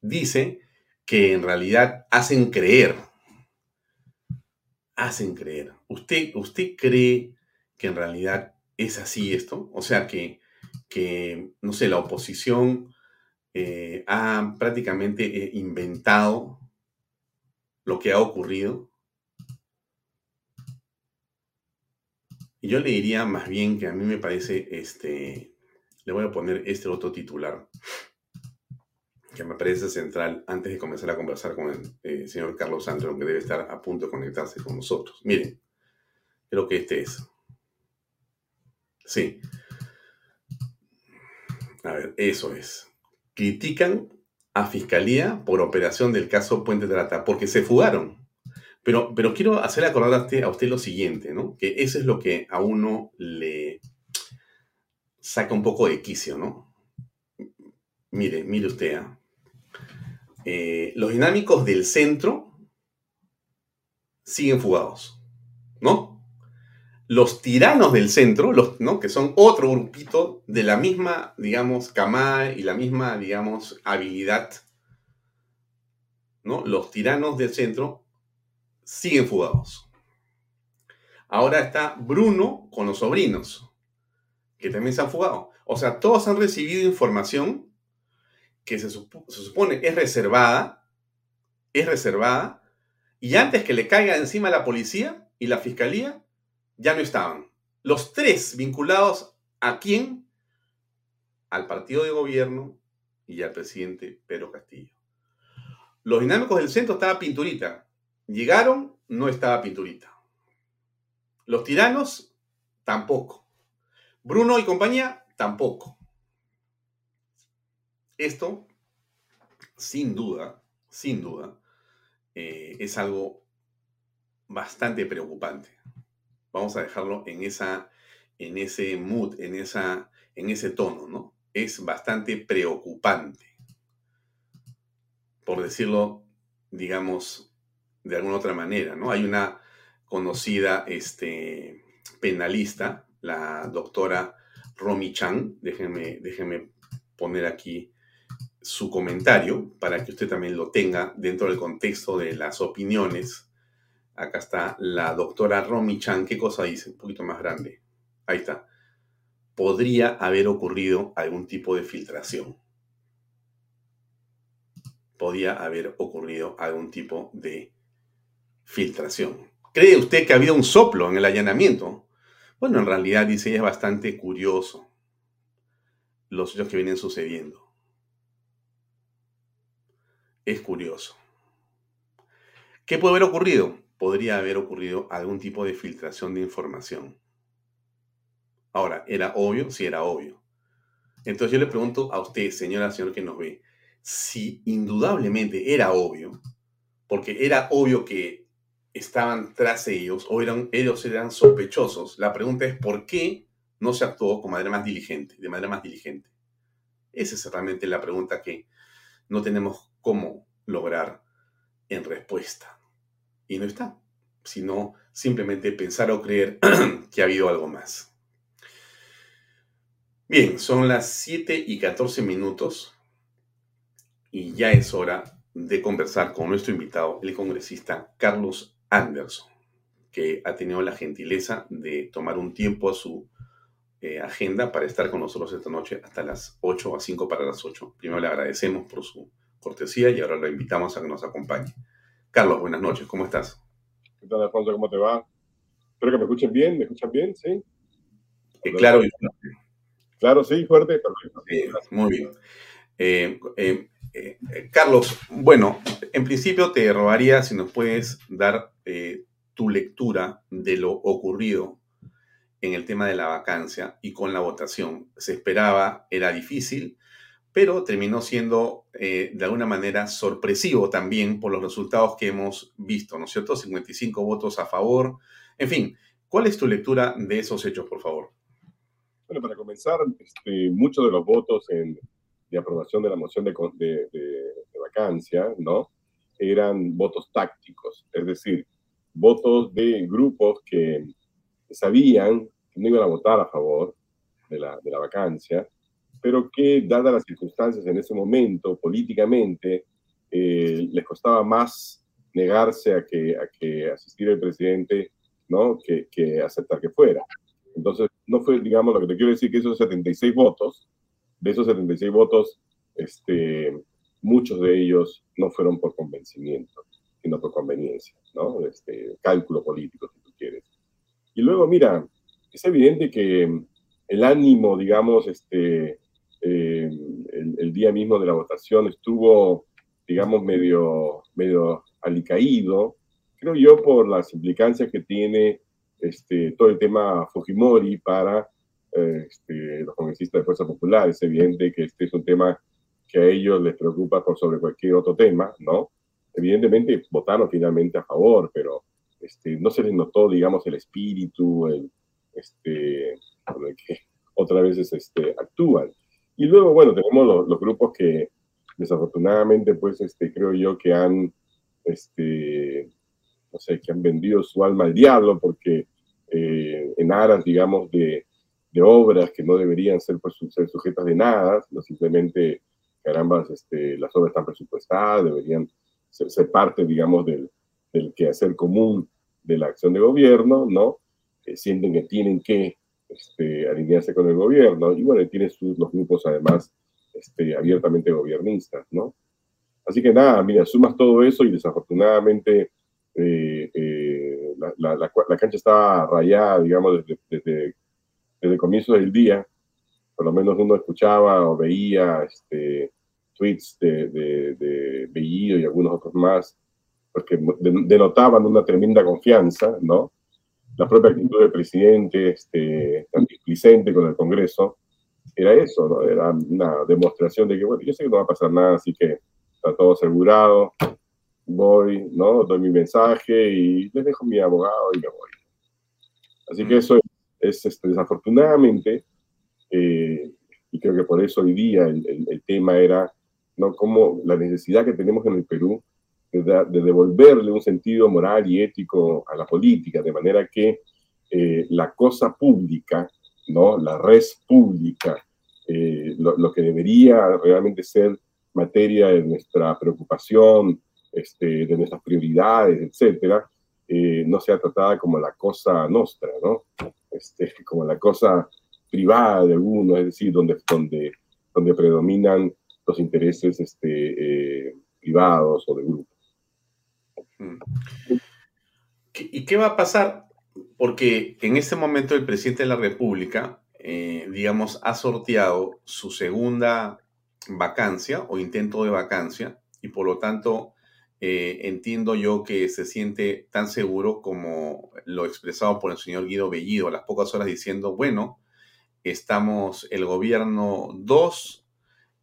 dice que en realidad hacen creer. Hacen creer. ¿Usted, usted cree que en realidad es así esto? O sea, que, que no sé, la oposición eh, ha prácticamente eh, inventado lo que ha ocurrido. Y yo le diría más bien que a mí me parece, este, le voy a poner este otro titular que me parece central antes de comenzar a conversar con el eh, señor Carlos Sandro, que debe estar a punto de conectarse con nosotros. Miren, creo que este es. Sí. A ver, eso es. Critican a Fiscalía por operación del caso Puente Trata, porque se fugaron. Pero, pero quiero hacer acordar a usted, lo siguiente, ¿no? Que eso es lo que a uno le saca un poco de quicio, ¿no? Mire, mire usted, ¿ah? Eh, los dinámicos del centro siguen fugados. Los tiranos del centro, los, ¿no? que son otro grupito de la misma, digamos, camada y la misma, digamos, habilidad, ¿no? Los tiranos del centro siguen fugados. Ahora está Bruno con los sobrinos, que también se han fugado. O sea, todos han recibido información que se, supone es reservada, es reservada, y antes que le caiga encima la policía y la fiscalía, ya no estaban. Los tres vinculados a quién? Al partido de gobierno y al presidente Pedro Castillo. Los dinámicos del centro estaba pinturita. Llegaron, no estaba pinturita. Los tiranos, tampoco. Bruno y compañía, tampoco. Esto, sin duda, sin duda, eh, es algo bastante preocupante. Vamos a dejarlo en, esa, en ese mood, en, esa, en ese tono, ¿no? Es bastante preocupante. Por decirlo, digamos, de alguna otra manera, ¿no? Hay una conocida este, penalista, la doctora Romy Chang, déjenme, déjenme poner aquí su comentario para que usted también lo tenga dentro del contexto de las opiniones. Acá está la doctora Romy Chan. ¿Qué cosa dice? Un poquito más grande. Ahí está. Podría haber ocurrido algún tipo de filtración. Podría haber ocurrido algún tipo de filtración. ¿Cree usted que ha habido un soplo en el allanamiento? Bueno, en realidad dice, es bastante curioso los hechos que vienen sucediendo es curioso. ¿Qué puede haber ocurrido? Podría haber ocurrido algún tipo de filtración de información. Ahora, ¿era obvio? Sí, era obvio. Entonces yo le pregunto a usted, señora, señor que nos ve, si indudablemente era obvio, porque era obvio que estaban tras ellos o eran, ellos eran sospechosos, la pregunta es ¿por qué no se actuó con manera más diligente, de manera más diligente? Esa es realmente la pregunta que no tenemos cómo lograr en respuesta. Y no está, sino simplemente pensar o creer que ha habido algo más. Bien, son las 7 y 14 minutos y ya es hora de conversar con nuestro invitado, el congresista Carlos Anderson, que ha tenido la gentileza de tomar un tiempo a su eh, agenda para estar con nosotros esta noche hasta las 8 a 5 para las 8. Primero le agradecemos por su cortesía y ahora lo invitamos a que nos acompañe. Carlos, buenas noches, ¿cómo estás? ¿Qué tal, Alfonso? ¿Cómo te va? Espero que me escuchen bien, ¿me escuchan bien? ¿Sí? Eh, claro y fuerte. Claro, sí, fuerte, muy bien. Eh, eh, Carlos, bueno, en principio te rogaría si nos puedes dar tu lectura de lo ocurrido en el tema de la vacancia y con la votación. Se esperaba, era difícil, pero terminó siendo de alguna manera sorpresivo también por los resultados que hemos visto, ¿no es cierto? 55 votos a favor. En fin, ¿cuál es tu lectura de esos hechos, por favor? Bueno, para comenzar, este, muchos de los votos en, de aprobación de la moción de, de, vacancia, ¿no? Eran votos tácticos, es decir, votos de grupos que sabían que no iban a votar a favor de la, de la vacancia, pero que, dadas las circunstancias en ese momento, políticamente, eh, les costaba más negarse a que, a que asistiera el presidente, ¿no? Que, que aceptar que fuera. Entonces, no fue, digamos, lo que te quiero decir, que esos 76 votos, de esos 76 votos, este, muchos de ellos no fueron por convencimiento, sino por conveniencia, ¿no? Este, cálculo político, si tú quieres. Y luego, mira, es evidente que el ánimo, digamos, este, eh, el, día mismo de la votación estuvo, digamos, medio, medio alicaído, creo yo, por las implicancias que tiene este, todo el tema Fujimori para eh, este, los congresistas de Fuerza Popular. Es evidente que este es un tema que a ellos les preocupa por sobre cualquier otro tema, ¿no? Evidentemente votaron finalmente a favor, pero este, no se les notó, digamos, el espíritu, el, este, con el que otras veces este, actúan. Y luego, bueno, tenemos los, los grupos que desafortunadamente, pues, este, creo yo que han, este, no sé, que han vendido su alma al diablo porque eh, en aras, digamos, de, de, obras que no deberían ser, pues, ser sujetas de nada, no simplemente, caramba, este, las obras están presupuestadas, deberían ser, parte, digamos, del, del, quehacer común de la acción de gobierno, ¿no? sienten que tienen que este, alinearse con el gobierno, y bueno, tienen sus, los grupos además este, abiertamente gobiernistas, ¿no? Así que nada, mira, sumas todo eso y desafortunadamente eh, eh, la, la, la, cancha estaba rayada, digamos, desde, desde, desde, el comienzo del día. Por lo menos uno escuchaba o veía este, tweets de, de, de Bellido y algunos otros más, porque denotaban una tremenda confianza, ¿no? La propia actitud del presidente, este, tan displicente con el Congreso, era eso, ¿no? Era una demostración de que, bueno, yo sé que no va a pasar nada, así que está todo asegurado, voy, ¿no? Doy mi mensaje y les dejo mi abogado y me voy. Así que mm. eso es, este, desafortunadamente, eh, y creo que por eso hoy día el, el, tema era, ¿no? Como la necesidad que tenemos en el Perú de, de, devolverle un sentido moral y ético a la política, de manera que eh, la cosa pública, ¿no? La res pública, eh, lo, lo que debería realmente ser materia de nuestra preocupación, este, de nuestras prioridades, etcétera, eh, no sea tratada como la cosa nuestra, ¿no? Este, como la cosa privada de algunos, es decir, donde, donde, donde predominan los intereses este, eh, privados o de grupos. Mm. ¿Y qué va a pasar? Porque en este momento el presidente de la República, eh, digamos, ha sorteado su segunda vacancia o intento de vacancia y por lo tanto eh, entiendo yo que se siente tan seguro como lo expresado por el señor Guido Bellido a las pocas horas diciendo, bueno, estamos el gobierno 2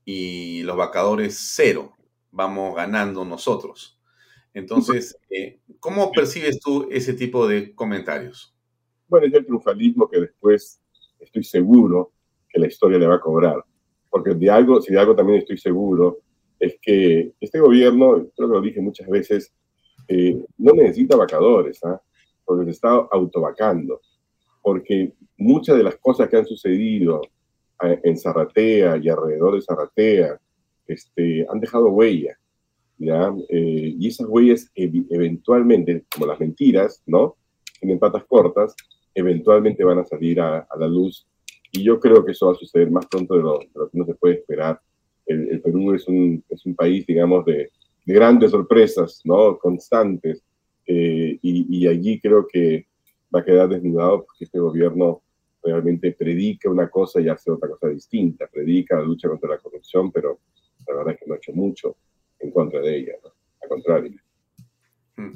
y los vacadores 0. Vamos ganando nosotros. Entonces, eh, ¿cómo percibes tú ese tipo de comentarios? Bueno, es el triunfalismo que después estoy seguro que la historia le va a cobrar. Porque de algo, si de algo también estoy seguro, es que este gobierno, creo que lo dije muchas veces, eh, no necesita vacadores, ¿ah? porque se está autovacando. Porque muchas de las cosas que han sucedido eh, en Zarratea y alrededor de Zarratea este, han dejado huella. ¿Ya? Eh, y esas huellas eventualmente, como las mentiras, ¿no? Tienen patas cortas, eventualmente van a salir a, la luz. Y yo creo que eso va a suceder más pronto de lo, que uno se puede esperar. El, Perú es un, es un, país, digamos, de, grandes sorpresas, ¿no? Constantes. Eh, y, y, allí creo que va a quedar desnudado porque este gobierno realmente predica una cosa y hace otra cosa distinta. Predica la lucha contra la corrupción, pero la verdad es que no ha hecho mucho en contra de ella, ¿no? Al contrario. Mm.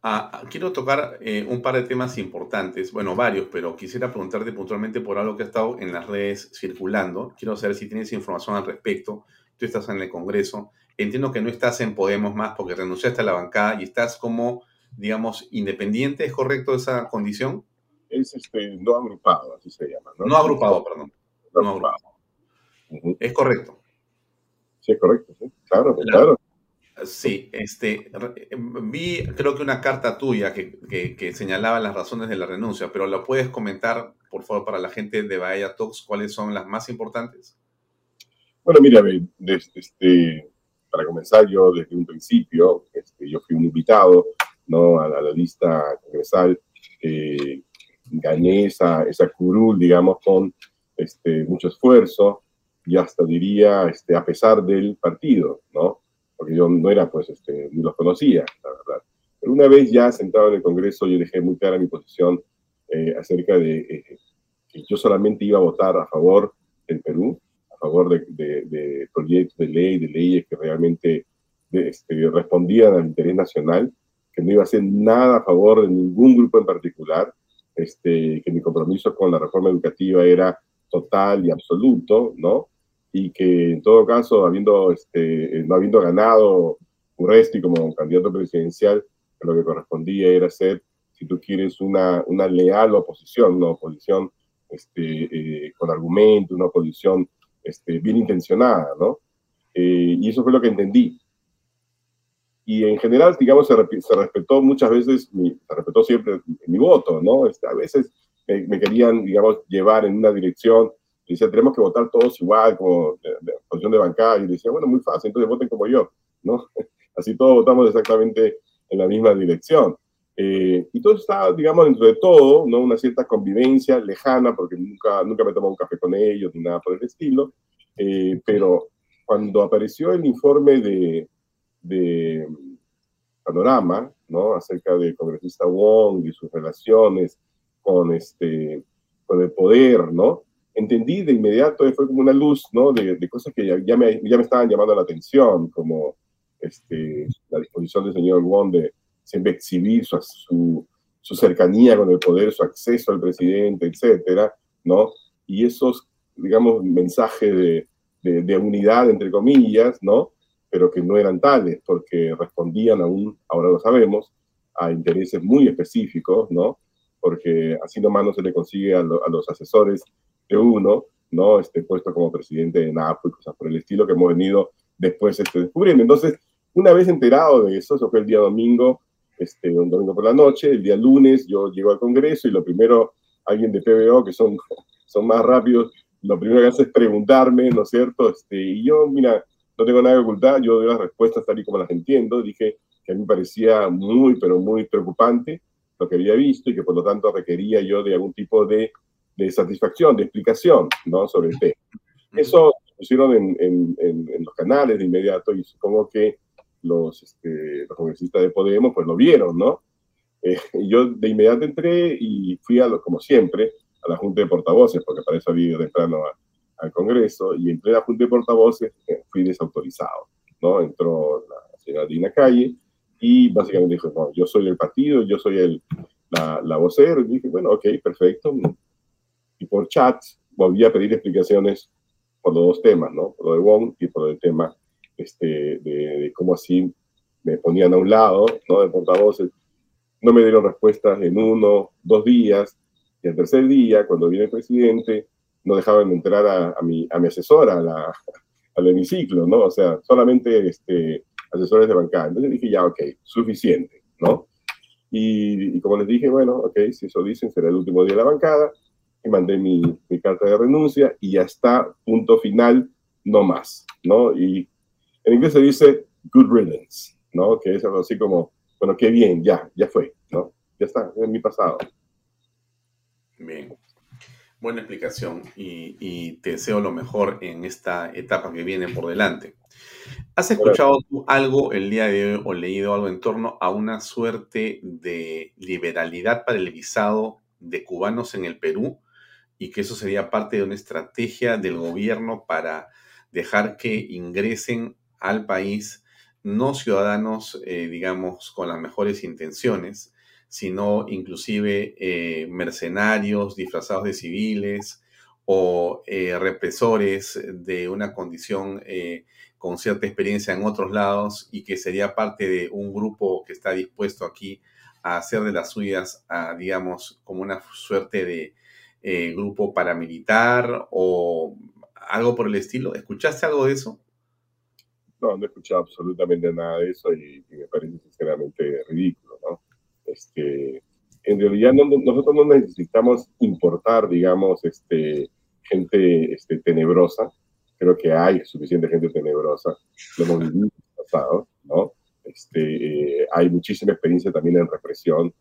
Ah, ah, quiero tocar eh, un par de temas importantes, bueno, varios, pero quisiera preguntarte puntualmente por algo que ha estado en las redes circulando. Quiero saber si tienes información al respecto. Tú estás en el Congreso. Entiendo que no estás en Podemos más porque renunciaste a la bancada y estás como, digamos, independiente. ¿Es correcto esa condición? Es este, no agrupado, así se llama. No, agrupado, perdón. No, agrupado. Es correcto. Sí, es correcto, sí. Claro, claro. Sí, este, vi creo que una carta tuya que, señalaba las razones de la renuncia, pero ¿la puedes comentar, por favor, para la gente de Bahía Talks, cuáles son las más importantes? Bueno, mira, este, para comenzar, yo desde un principio, este, yo fui un invitado ¿no? a, la, lista congresal, eh, gané esa, esa curul, digamos, con este, mucho esfuerzo y hasta diría, este, a pesar del partido, ¿no? porque yo no era, pues, este, ni los conocía, la verdad. Pero una vez ya sentado en el Congreso, yo dejé muy clara mi posición eh, acerca de eh, que yo solamente iba a votar a favor del Perú, a favor de, de, proyectos de ley, de leyes que realmente este, respondían al interés nacional, que no iba a hacer nada a favor de ningún grupo en particular, este, que mi compromiso con la reforma educativa era total y absoluto, ¿no? Y que en todo caso, habiendo, este, no habiendo ganado Urresti como candidato presidencial, lo que correspondía era ser, si tú quieres, una, una leal oposición, una oposición este, eh, con argumento, una oposición este, bien intencionada, ¿no? Eh, y eso fue lo que entendí. Y en general, digamos, se, se respetó muchas veces, mi, se respetó siempre mi voto, ¿no? Este, a veces me, me, querían, digamos, llevar en una dirección y tenemos que votar todos igual, como de, posición de bancada. Y decía, bueno, muy fácil, entonces voten como yo, ¿no? Así todos votamos exactamente en la misma dirección. Eh, y todo está, digamos, dentro de todo, ¿no? Una cierta convivencia lejana, porque nunca, nunca me tomado un café con ellos ni nada por el estilo. Eh, pero cuando apareció el informe de, de Panorama, ¿no? Acerca del congresista Wong y sus relaciones con, este, con el poder, ¿no? Entendí de inmediato, fue como una luz, ¿no? De, cosas que ya, me, ya me estaban llamando la atención, como este, la disposición del señor Wong de siempre exhibir su, su, cercanía con el poder, su acceso al presidente, etcétera, ¿no? Y esos, digamos, mensajes de, de, unidad, entre comillas, ¿no? Pero que no eran tales, porque respondían aún, ahora lo sabemos, a intereses muy específicos, ¿no? Porque así nomás no se le consigue a, a los asesores de uno, ¿no? Este, puesto como presidente de NAPO y cosas por el estilo que hemos venido después este, descubriendo. Entonces, una vez enterado de eso, eso fue el día domingo, este, un domingo por la noche, el día lunes yo llego al Congreso y lo primero, alguien de PBO, que son, son más rápidos, lo primero que hace es preguntarme, ¿no es cierto? Este, y yo, mira, no tengo nada que ocultar, yo doy las respuestas tal y como las entiendo, dije que a mí parecía muy, pero muy preocupante lo que había visto y que por lo tanto requería yo de algún tipo de de satisfacción, de explicación ¿no? sobre el tema. Eso pusieron en, en, en, los canales de inmediato y supongo que los, este, los congresistas de Podemos pues lo vieron, ¿no? Eh, yo de inmediato entré y fui, a lo, como siempre, a la Junta de Portavoces, porque para eso había ido temprano al Congreso, y entré a la Junta de Portavoces, eh, fui desautorizado, ¿no? Entró la señora Dina Calle y básicamente dijo, no, yo soy el partido, yo soy el, la, la vocera, y dije, bueno, ok, perfecto, y por chat volví a pedir explicaciones por los dos temas, ¿no? Por lo de Wong y por el tema este, de, cómo así me ponían a un lado, ¿no? De portavoces. No me dieron respuestas en uno, dos días. Y el tercer día, cuando viene el presidente, no dejaban entrar a, mi, a mi asesora la, al hemiciclo, ¿no? O sea, solamente este, asesores de bancada. Entonces dije, ya, ok, suficiente, ¿no? Y, como les dije, bueno, ok, si eso dicen, será el último día de la bancada. Y mandé mi, mi carta de renuncia y ya está, punto final, no más, ¿no? Y en inglés se dice good riddance, ¿no? Que es algo así como, bueno, qué bien, ya, ya fue, ¿no? Ya está, es mi pasado. Bien. Buena explicación y, te deseo lo mejor en esta etapa que viene por delante. ¿Has escuchado tú algo el día de hoy o leído algo en torno a una suerte de liberalidad para el visado de cubanos en el Perú y que eso sería parte de una estrategia del gobierno para dejar que ingresen al país no ciudadanos, eh, digamos, con las mejores intenciones, sino inclusive eh, mercenarios disfrazados de civiles o eh, represores de una condición con cierta experiencia en otros lados y que sería parte de un grupo que está dispuesto aquí a hacer de las suyas, digamos, como una suerte de grupo paramilitar o algo por el estilo. ¿Escuchaste algo de eso? No, no he escuchado absolutamente nada de eso y me parece sinceramente ridículo, ¿no? Este, en realidad nosotros no necesitamos importar, digamos, este, gente este, tenebrosa. Creo que hay suficiente gente tenebrosa. Lo hemos vivido en el pasado, ¿no? Este, eh, hay muchísima experiencia también en represión.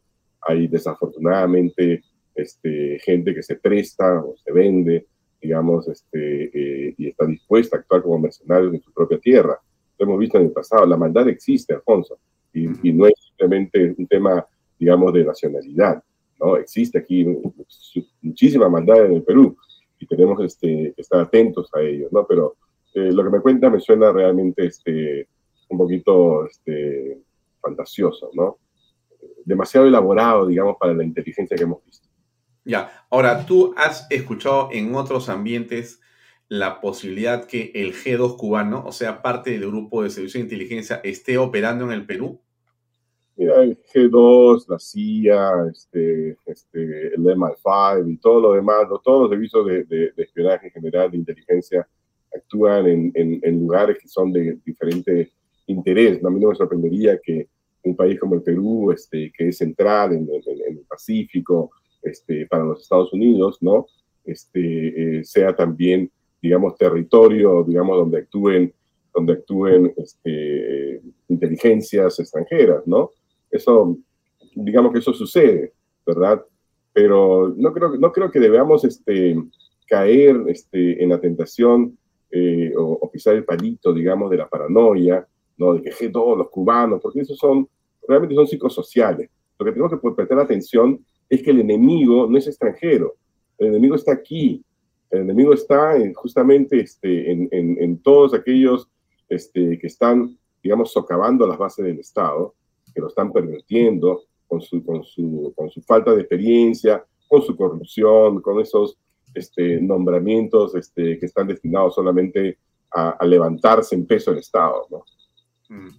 Hay desafortunadamente este, gente que se presta o se vende, digamos, este, eh, y está dispuesta a actuar como mercenarios en su propia tierra. Lo hemos visto en el pasado. La maldad existe, Alfonso, y, y no es simplemente un tema digamos, de nacionalidad. ¿no? Existe aquí muchísima maldad en el Perú y tenemos este, que estar atentos a ello, ¿no? Pero eh, lo que me cuenta me suena realmente este, un poquito este, fantasioso, ¿no? Demasiado elaborado, digamos, para la inteligencia que hemos visto. Ya, ahora, ¿tú has escuchado en otros ambientes la posibilidad que el G2 cubano, o sea, parte del grupo de servicio de inteligencia, esté operando en el Perú? Mira, el G2, la CIA, este, este, el MI5 y todo lo demás, todos los servicios de, de, espionaje general, de inteligencia, actúan en, en, lugares que son de diferente interés. A mí no me sorprendería que un país como el Perú, este, que es central en, el Pacífico, este, para los Estados Unidos, ¿no? Este, eh, sea también, digamos, territorio, digamos, donde actúen, donde actúen este, inteligencias extranjeras, ¿no? Eso, digamos que eso sucede, ¿verdad? Pero no creo, no creo que debamos este, caer este, en la tentación eh, o, pisar el palito, digamos, de la paranoia, ¿no? De que todos los cubanos, porque esos son, realmente son psicosociales. Lo que tenemos que prestar atención es que el enemigo no es extranjero, el enemigo está aquí, el enemigo está en, justamente este, en, en, todos aquellos este, que están, digamos, socavando las bases del Estado que lo están permitiendo con su, con su, con su falta de experiencia, con su corrupción, con esos este, nombramientos este, que están destinados solamente a, levantarse en peso el Estado. Mm.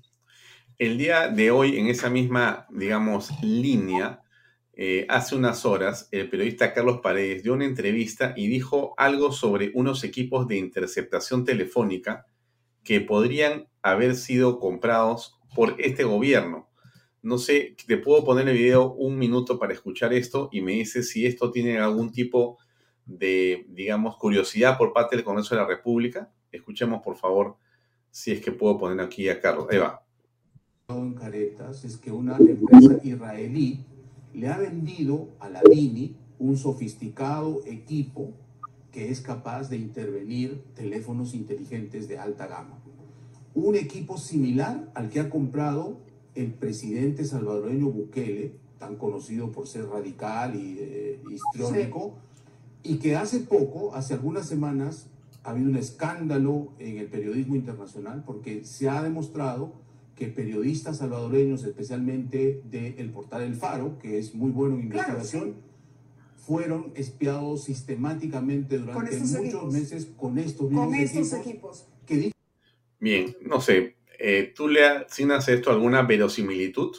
El día de hoy, en esa misma, digamos, línea, eh, hace unas horas, el periodista Carlos Paredes dio una entrevista y dijo algo sobre unos equipos de interceptación telefónica que podrían haber sido comprados por este gobierno. No sé, te puedo poner el video un minuto para escuchar esto y me dices si esto tiene algún tipo de, digamos, curiosidad por parte del Congreso de la República. Escuchemos, por favor, si es que puedo poner aquí a Carlos. Ahí es que una empresa israelí le ha vendido a la DINI un sofisticado equipo que es capaz de intervenir teléfonos inteligentes de alta gama. Un equipo similar al que ha comprado el presidente salvadoreño Bukele, tan conocido por ser radical y eh, histriónico, y que hace poco, hace algunas semanas, ha habido un escándalo en el periodismo internacional porque se ha demostrado que periodistas salvadoreños, especialmente del portal El Faro, que es muy bueno en investigación, fueron espiados sistemáticamente durante muchos equipos. meses con estos mismos Con estos equipos. equipos. Que di- Bien, no sé, eh, ¿tú le asignas a esto alguna verosimilitud?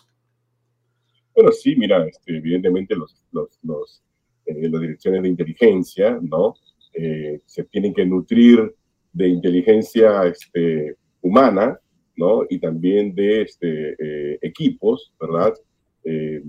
Bueno, sí, mira, este, evidentemente los, los, los, eh, las direcciones de inteligencia, ¿no? Eh, se tienen que nutrir de inteligencia este, humana, ¿no? Y también de este, eh, equipos, ¿verdad? Eh,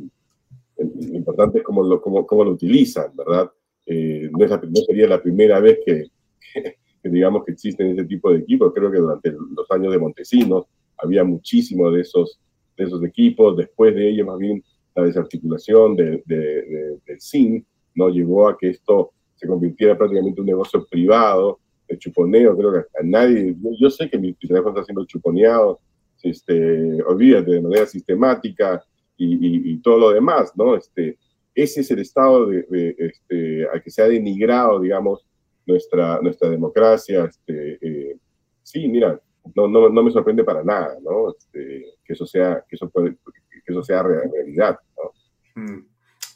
importante es cómo lo, cómo, cómo lo utilizan, ¿verdad? Eh, no, es la- no sería la primera vez que, que, que digamos que existen ese tipo de equipos. Creo que durante los años de Montesinos había muchísimo de esos, de esos equipos. Después de ello, más bien, la desarticulación de, de, de- del SIN no llevó a que esto se convirtiera prácticamente en un negocio privado de chuponeo. Creo que a nadie, yo, sé que mi teléfono está siendo chuponeado, este, olvídate, de manera sistemática y, y- todo lo demás, ¿no? Este, ese es el estado de, este, al que se ha denigrado, digamos, nuestra, nuestra democracia. Este, eh, sí, mira, no, no, no me sorprende para nada, ¿no? Este, que eso sea, que eso puede- que eso sea re- realidad, ¿no? Mm.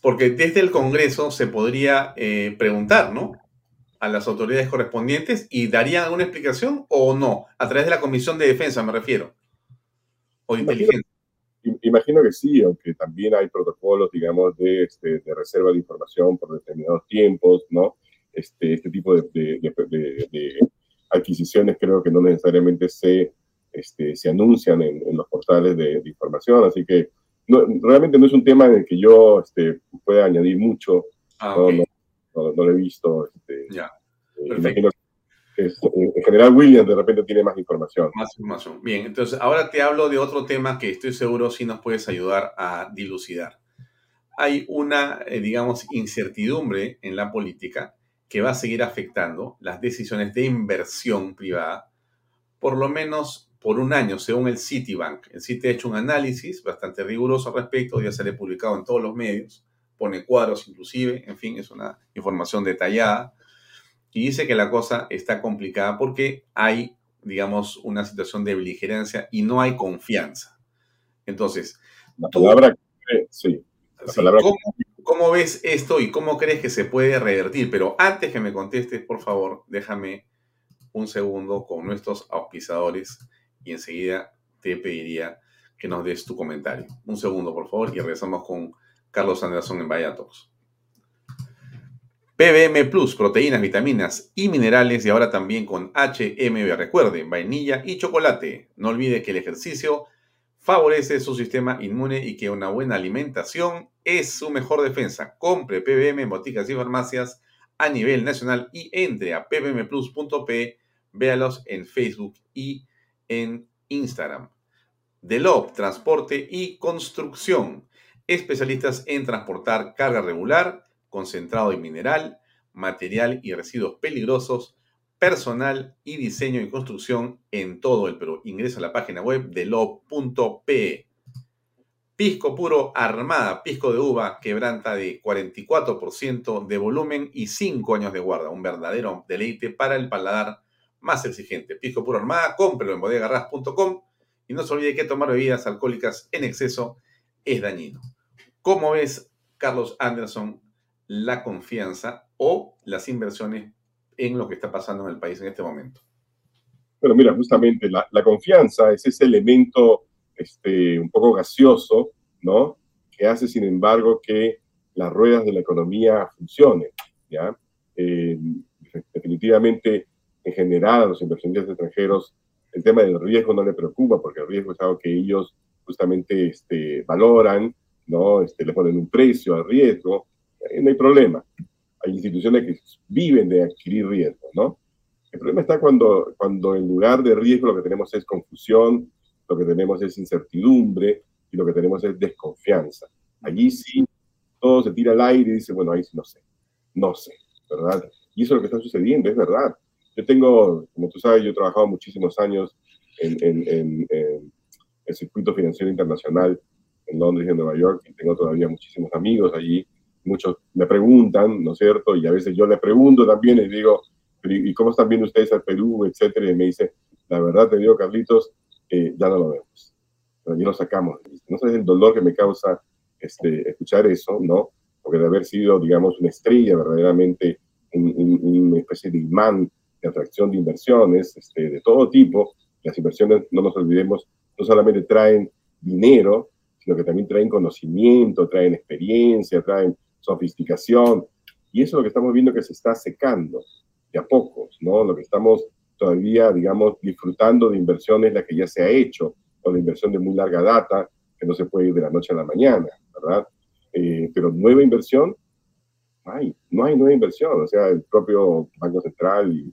Porque desde el Congreso se podría eh, preguntar, ¿no? A las autoridades correspondientes y darían alguna explicación o no, a través de la Comisión de Defensa, me refiero. O Imagino- inteligencia. Imagino que sí, aunque también hay protocolos, digamos, de, este, de reserva de información por determinados tiempos, ¿no? Este, este tipo de, de- de- adquisiciones creo que no necesariamente se, este, se anuncian en, en los portales de, de información, así que no, realmente no es un tema en el que yo este, pueda añadir mucho, Ah, no, ok. no, no- no lo he visto. Este, Ya, eh, perfecto. imagino que es- en general Williams de repente tiene más información. Más información. Bien, entonces ahora te hablo de otro tema que estoy seguro sí nos puedes ayudar a dilucidar. Hay una, eh, digamos, incertidumbre en la política que va a seguir afectando las decisiones de inversión privada, por lo menos por un año, según el Citibank. El Citi ha hecho un análisis bastante riguroso al respecto, ya sale publicado en todos los medios, pone cuadros inclusive, en fin, es una información detallada. Y dice que la cosa está complicada porque hay, digamos, una situación de beligerancia y no hay confianza. Entonces, La Tú- palabra, sí, la sí, palabra ¿cómo, cómo ves esto y cómo crees que se puede revertir? Pero antes que me contestes, por favor, déjame un segundo con nuestros auspiciadores y enseguida te pediría que nos des tu comentario. Un segundo, por favor, y regresamos con Carlos Anderson en Vaya Talks. PBM Plus, proteínas, vitaminas y minerales y ahora también con HMB. Recuerden, vainilla y chocolate. No olvide que el ejercicio favorece su sistema inmune y que una buena alimentación es su mejor defensa. Compre PBM en boticas y farmacias a nivel nacional y entre a pbmplus.p. Véalos en Facebook y en Instagram. Delob, transporte y construcción. Especialistas en transportar carga regular, concentrado y mineral, material y residuos peligrosos, personal y diseño y construcción en todo el Perú. Ingresa a la página web delob.pe. Pisco puro Armada, pisco de uva, quebranta de 44% de volumen y 5 años de guarda. Un verdadero deleite para el paladar más exigente. Pisco puro Armada, cómprelo en bodegarras.com y no se olvide que tomar bebidas alcohólicas en exceso es dañino. ¿Cómo ves, Carlos Anderson, la confianza o las inversiones en lo que está pasando en el país en este momento? Bueno, mira, justamente la, confianza es ese elemento este, un poco gaseoso, ¿no? Que hace, sin embargo, que las ruedas de la economía funcionen, ¿ya? Eh, definitivamente, en general, a los inversionistas extranjeros, el tema del riesgo no le preocupa, porque el riesgo es algo que ellos justamente este, valoran, ¿no? Este, le ponen un precio al riesgo, eh, no hay problema. Hay instituciones que viven de adquirir riesgo, ¿no? El problema está cuando, cuando en lugar de riesgo lo que tenemos es confusión, lo que tenemos es incertidumbre y lo que tenemos es desconfianza. Allí sí todo se tira al aire y dice, bueno, ahí sí no sé, no sé, ¿verdad? Y eso es lo que está sucediendo, es verdad. Yo tengo, como tú sabes, yo he trabajado muchísimos años en, el circuito financiero internacional en Londres y en Nueva York y tengo todavía muchísimos amigos allí. Muchos me preguntan, ¿no es cierto? Y a veces yo le pregunto también y digo, ¿y cómo están viendo ustedes al Perú, etcétera? Y me dice, la verdad te digo, Carlitos, eh, ya no lo vemos. Pero ya lo sacamos. No sabes el dolor que me causa este, escuchar eso, ¿no? porque de haber sido, digamos, una estrella verdaderamente, una especie de imán de atracción de inversiones este, de todo tipo. Las inversiones, no nos olvidemos, no solamente traen dinero, sino que también traen conocimiento, traen experiencia, traen sofisticación. Y eso es lo que estamos viendo que se está secando de a pocos, ¿no? Lo que estamos todavía, digamos, disfrutando de inversiones, la que ya se ha hecho, o de inversión de muy larga data, que no se puede ir de la noche a la mañana, ¿verdad? Eh, pero nueva inversión, no hay, no hay nueva inversión. O sea, el propio Banco Central y,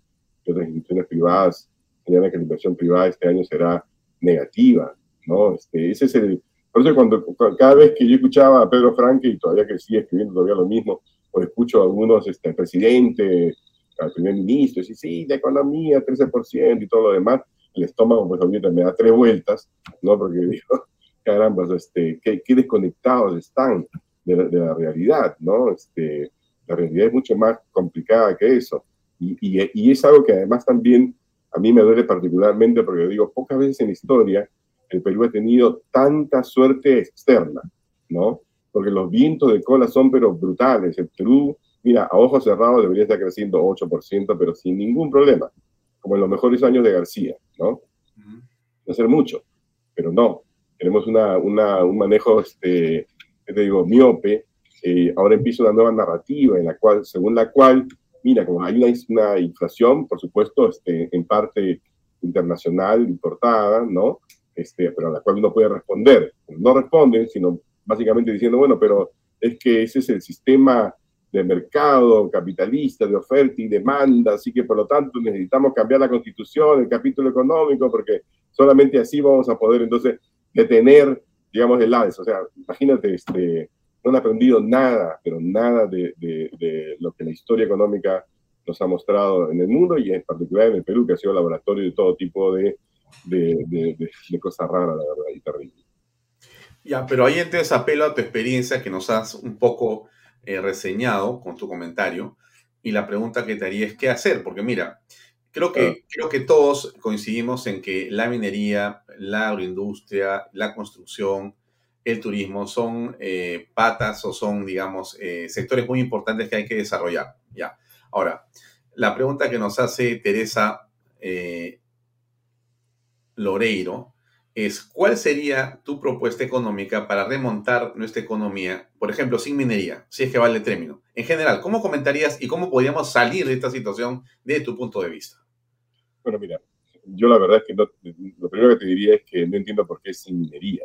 otras instituciones privadas señalan que la inversión privada este año será negativa, ¿no? Este, ese es el, por eso cuando, cada vez que yo escuchaba a Pedro Franque, y todavía que sigue escribiendo todavía lo mismo, o escucho a algunos, este, al presidente, al primer ministro, y sí, la economía, 13% y todo lo demás, el estómago, pues obviamente me da tres vueltas, ¿no? Porque digo, caramba, este, qué, qué desconectados están de la, realidad, ¿no? Este, la realidad es mucho más complicada que eso. Y, y, y, es algo que además también a mí me duele particularmente porque yo digo, pocas veces en la historia el Perú ha tenido tanta suerte externa, ¿no? Porque los vientos de cola son pero brutales. El Perú, mira, a ojos cerrados debería estar creciendo 8%, pero sin ningún problema, como en los mejores años de García, ¿no? No ser mucho, pero no. Tenemos una, una, un manejo, este, te digo, miope. Eh, ahora empieza una nueva narrativa en la cual, según la cual, mira, como hay una, una inflación, por supuesto, este, en parte internacional importada, ¿no? Este, pero a la cual uno puede responder. No responden, sino básicamente diciendo, bueno, pero es que ese es el sistema de mercado capitalista, de oferta y demanda, así que por lo tanto necesitamos cambiar la constitución, el capítulo económico, porque solamente así vamos a poder entonces detener, digamos, el alza. O sea, imagínate, este, no han aprendido nada, pero nada de, de, de, lo que la historia económica nos ha mostrado en el mundo y en particular en el Perú, que ha sido laboratorio de todo tipo de de, de, cosas raras, la verdad, y terrible. Ya, pero ahí entonces apelo a tu experiencia que nos has un poco eh, reseñado con tu comentario. Y la pregunta que te haría es qué hacer, porque mira, creo que, creo que todos coincidimos en que la minería, la agroindustria, la construcción, el turismo son eh, patas o son, digamos, eh, sectores muy importantes que hay que desarrollar. Ya. Ahora, la pregunta que nos hace Teresa Loreiro es cuál sería tu propuesta económica para remontar nuestra economía, por ejemplo, sin minería, si es que vale el término. En general, ¿cómo comentarías y cómo podríamos salir de esta situación desde tu punto de vista? Bueno, mira, yo la verdad es que lo primero que te diría es que no entiendo por qué sin minería.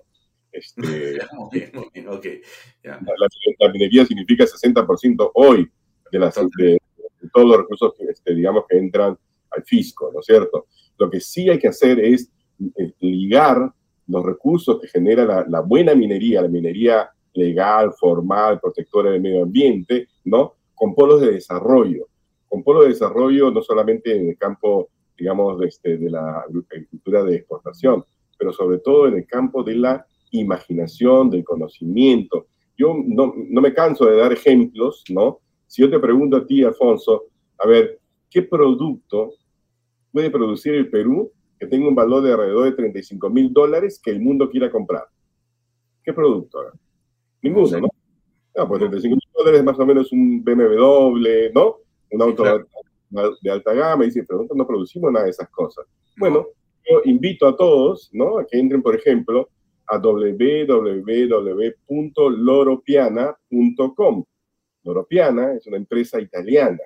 Este, La, minería significa 60% hoy de, las, de, todos los recursos que, este, digamos, que entran al fisco, ¿no es cierto? Lo que sí hay que hacer es eh, ligar los recursos que genera la, buena minería, la minería legal, formal, protectora del medio ambiente, ¿no? Con polos de desarrollo. Con polos de desarrollo no solamente en el campo, digamos, de, este, de la agricultura de exportación, pero sobre todo en el campo de la imaginación, del conocimiento. Yo no, no me canso de dar ejemplos, ¿no? Si yo te pregunto a ti, Alfonso, a ver, ¿qué producto puede producir el Perú que tenga un valor de alrededor de 35 mil dólares que el mundo quiera comprar. ¿Qué producto? Ninguno, ¿no? No, pues 35 mil dólares más o menos un BMW, ¿no? Un auto de alta gama. Y dice, pero nosotros no producimos nada de esas cosas. Bueno, yo invito a todos, ¿no? A que entren, por ejemplo, a www.loropiana.com. Loropiana es una empresa italiana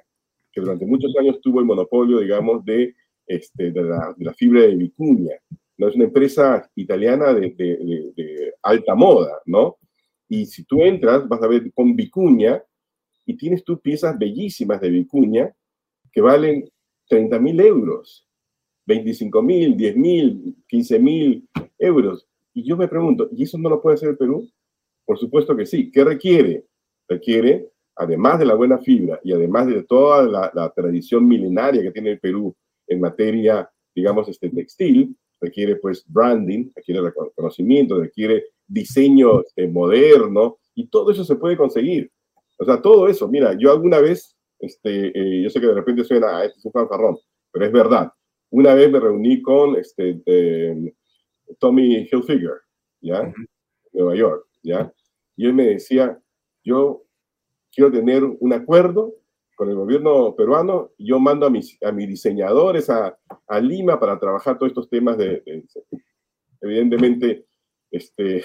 que durante muchos años tuvo el monopolio, digamos, de este, la, fibra de vicuña. ¿no? Es una empresa italiana de, de, alta moda, ¿no? Y si tú entras, vas a ver con vicuña y tienes tú piezas bellísimas de vicuña que valen 30 mil euros, 25 mil, 10 mil, 15 mil euros. Y yo me pregunto, ¿y eso no lo puede hacer el Perú? Por supuesto que sí. ¿Qué requiere? Requiere, además de la buena fibra y además de toda la, la tradición milenaria que tiene el Perú en materia, digamos, este, textil, requiere pues branding, requiere reconocimiento, requiere diseño este, moderno, y todo eso se puede conseguir. O sea, todo eso, mira, yo alguna vez, este, eh, yo sé que de repente suena, este es un fanfarrón, pero es verdad. Una vez me reuní con este, Tommy Hilfiger, ¿ya? Nueva York, ¿ya? Y él me decía, yo quiero tener un acuerdo con el gobierno peruano, yo mando a mis, a mis diseñadores a, a Lima para trabajar todos estos temas de, de evidentemente, este,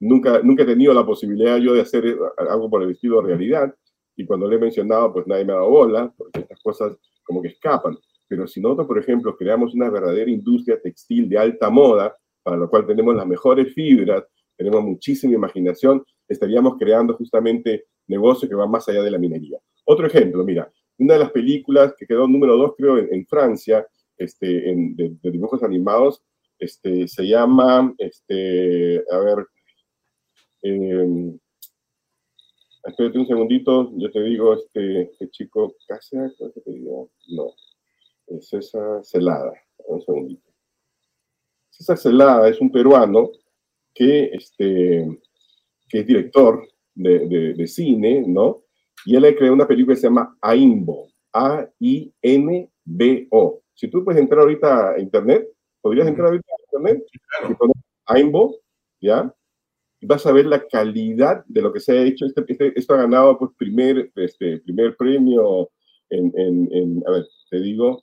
nunca, nunca he tenido la posibilidad yo de hacer algo por el estilo de realidad, y cuando le he mencionado, pues nadie me ha dado bola, porque estas cosas como que escapan. Pero si nosotros, por ejemplo, creamos una verdadera industria textil de alta moda, para lo cual tenemos las mejores fibras, tenemos muchísima imaginación, estaríamos creando justamente negocios que van más allá de la minería. Otro ejemplo, mira, una de las películas que quedó número dos, creo, en, Francia, este, de, dibujos animados, este, se llama, este, a ver, eh, espérate un segundito, yo te digo, este, este chico, ¿Casa? te digo? No, es César Celada, un segundito. César Celada es un peruano que, este, que es director de, de cine, ¿no? Y él ha creado una película que se llama AINBO, A-I-N-B-O. Si tú puedes entrar ahorita a internet, podrías entrar ahorita a internet y poner AINBO, ¿ya? Y vas a ver la calidad de lo que se ha hecho. Este, este, esto ha ganado pues primer, este, primer premio en, en, a ver, te digo.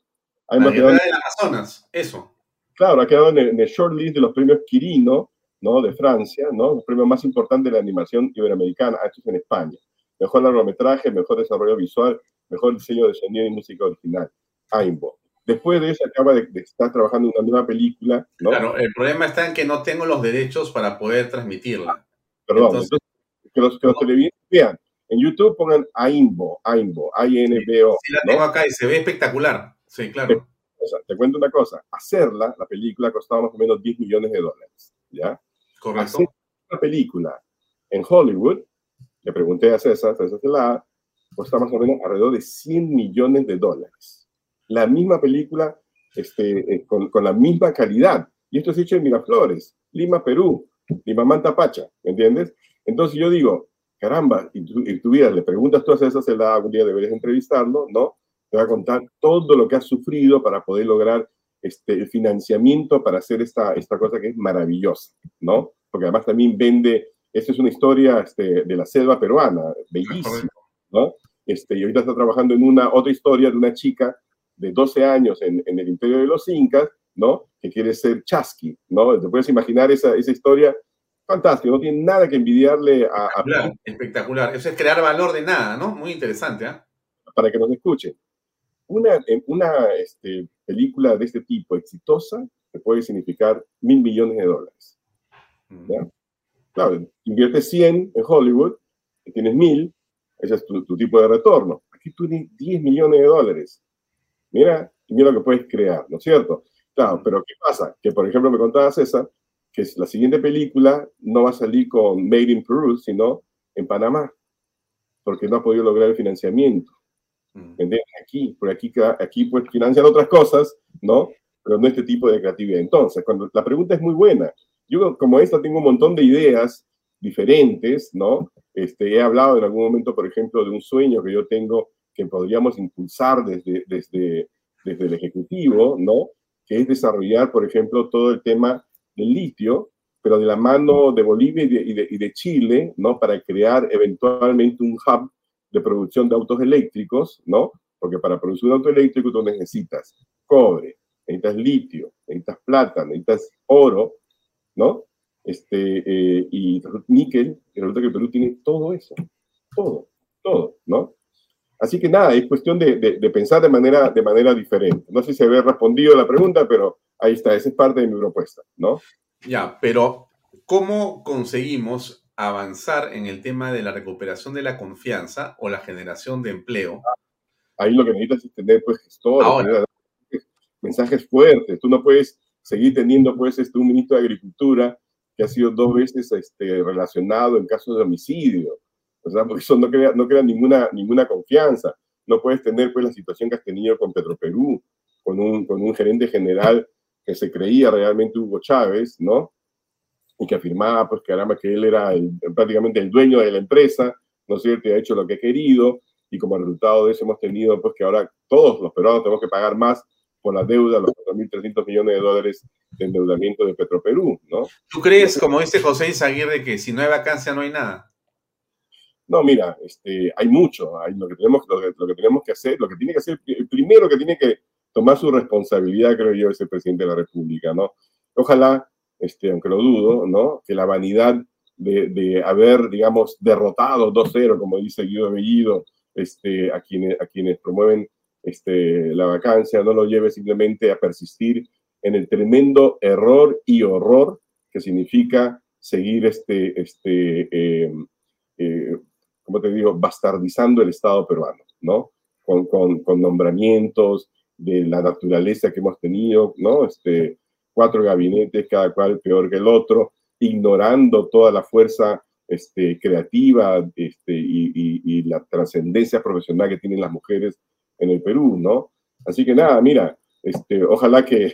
Ha la guerra del Amazonas, eso. Claro, ha quedado en el, en el short list de los premios Quirino, ¿no? De Francia, ¿no? Los premios más importantes de la animación iberoamericana, estos en España mejor largometraje, mejor desarrollo visual, mejor diseño de sonido y música original. AIMBO. Después de eso acaba de, estar trabajando en una nueva película, ¿no? Claro, el problema está en que no tengo los derechos para poder transmitirla. Perdón, entonces, que los, que los televidentes vean. En YouTube pongan AIMBO, AIMBO, A-I-N-B-O. Sí, la tengo acá y se ve espectacular. Sí, claro. Te cuento una cosa. Hacerla, la película, costaba más o menos 10 millones de dólares, ¿ya? Correcto. Hacer una película en Hollywood le pregunté a César, César Celada, cuesta más o menos alrededor de 100 millones de dólares. La misma película este, eh, con, con, la misma calidad. Y esto es hecho en Miraflores, Lima, Perú, Lima, Manta, Pacha, ¿me entiendes? Entonces yo digo, caramba, y tu, y le preguntas tú a César Celada, algún día deberías entrevistarlo, ¿no? Te va a contar todo lo que has sufrido para poder lograr este, el financiamiento para hacer esta, esta cosa que es maravillosa, ¿no? Porque además también vende esta es una historia este, de la selva peruana, bellísima, ¿no? Este, y ahorita está trabajando en una otra historia de una chica de 12 años en, en el imperio de los incas, ¿no? Que quiere ser chasqui, ¿no? Te puedes imaginar esa, esa historia fantástica, no tiene nada que envidiarle a... Espectacular, espectacular. Eso es crear valor de nada, ¿no? Muy interesante, ¿ah? Para que nos escuchen. Una, una este, película de este tipo exitosa te puede significar mil millones de dólares. ¿ya? Claro, inviertes 100 en Hollywood, tienes 1000, ese es tu, tipo de retorno. Aquí tú tienes 10 millones de dólares. Mira, mira lo que puedes crear, ¿no es cierto? Claro, pero ¿qué pasa? Que, por ejemplo, me contaba César que la siguiente película no va a salir con Made in Peru, sino en Panamá, porque no ha podido lograr el financiamiento. Mm. ¿Entiendes? Aquí, por aquí, aquí pues financian otras cosas, ¿no? Pero no este tipo de creatividad. Entonces, cuando la pregunta es muy buena, yo como esta tengo un montón de ideas diferentes, ¿no? Este, he hablado en algún momento, por ejemplo, de un sueño que yo tengo que podríamos impulsar desde, desde, desde el Ejecutivo, ¿no? Que es desarrollar, por ejemplo, todo el tema del litio, pero de la mano de Bolivia y de, y de, y de Chile, ¿no? Para crear eventualmente un hub de producción de autos eléctricos, ¿no? Porque para producir un auto eléctrico tú necesitas cobre, necesitas litio, necesitas plata, necesitas oro, ¿no? Este, eh, y níquel, y resulta que Perú tiene todo eso, todo, todo, ¿no? Así que nada, es cuestión de, de, pensar de manera, de manera diferente. No sé si había respondido la pregunta, pero ahí está, esa es parte de mi propuesta, ¿no? Ya, pero ¿cómo conseguimos avanzar en el tema de la recuperación de la confianza o la generación de empleo? Ahí lo que necesitas es tener, pues, gestores, mensajes fuertes. Tú no puedes seguir teniendo pues este, un ministro de Agricultura que ha sido dos veces este, relacionado en casos de homicidio. O sea, porque eso no crea, no crea ninguna, ninguna confianza. No puedes tener pues la situación que has tenido con Petroperú, con un, con un gerente general que se creía realmente Hugo Chávez, ¿no? Y que afirmaba pues caramba que él era prácticamente el dueño de la empresa, ¿no es cierto? Y ha hecho lo que ha querido. Y como resultado de eso hemos tenido pues que ahora todos los peruanos tenemos que pagar más por la deuda, los 4.300 millones de dólares de endeudamiento de Petroperú, ¿no? ¿Tú crees, como dice José Izaguirre, que si no hay vacancia no hay nada? No, mira, este, hay mucho, hay lo, que tenemos, lo, que, lo que tenemos que hacer, lo que tiene que hacer, el primero que tiene que tomar su responsabilidad, creo yo, es el presidente de la República, ¿no? Ojalá, este, aunque lo dudo, ¿no? Que la vanidad de, haber, digamos, derrotado 2-0, como dice Guido Bellido, este, a, quienes, a quienes promueven este, la vacancia, no lo lleve simplemente a persistir en el tremendo error y horror que significa seguir este, este eh, eh, como te digo, bastardizando el Estado peruano, ¿no? Con, con, nombramientos de la naturaleza que hemos tenido, ¿no? Este, cuatro gabinetes, cada cual peor que el otro, ignorando toda la fuerza este, creativa este, y, y, y la trascendencia profesional que tienen las mujeres en el Perú, ¿no? Así que nada, mira, este, ojalá que,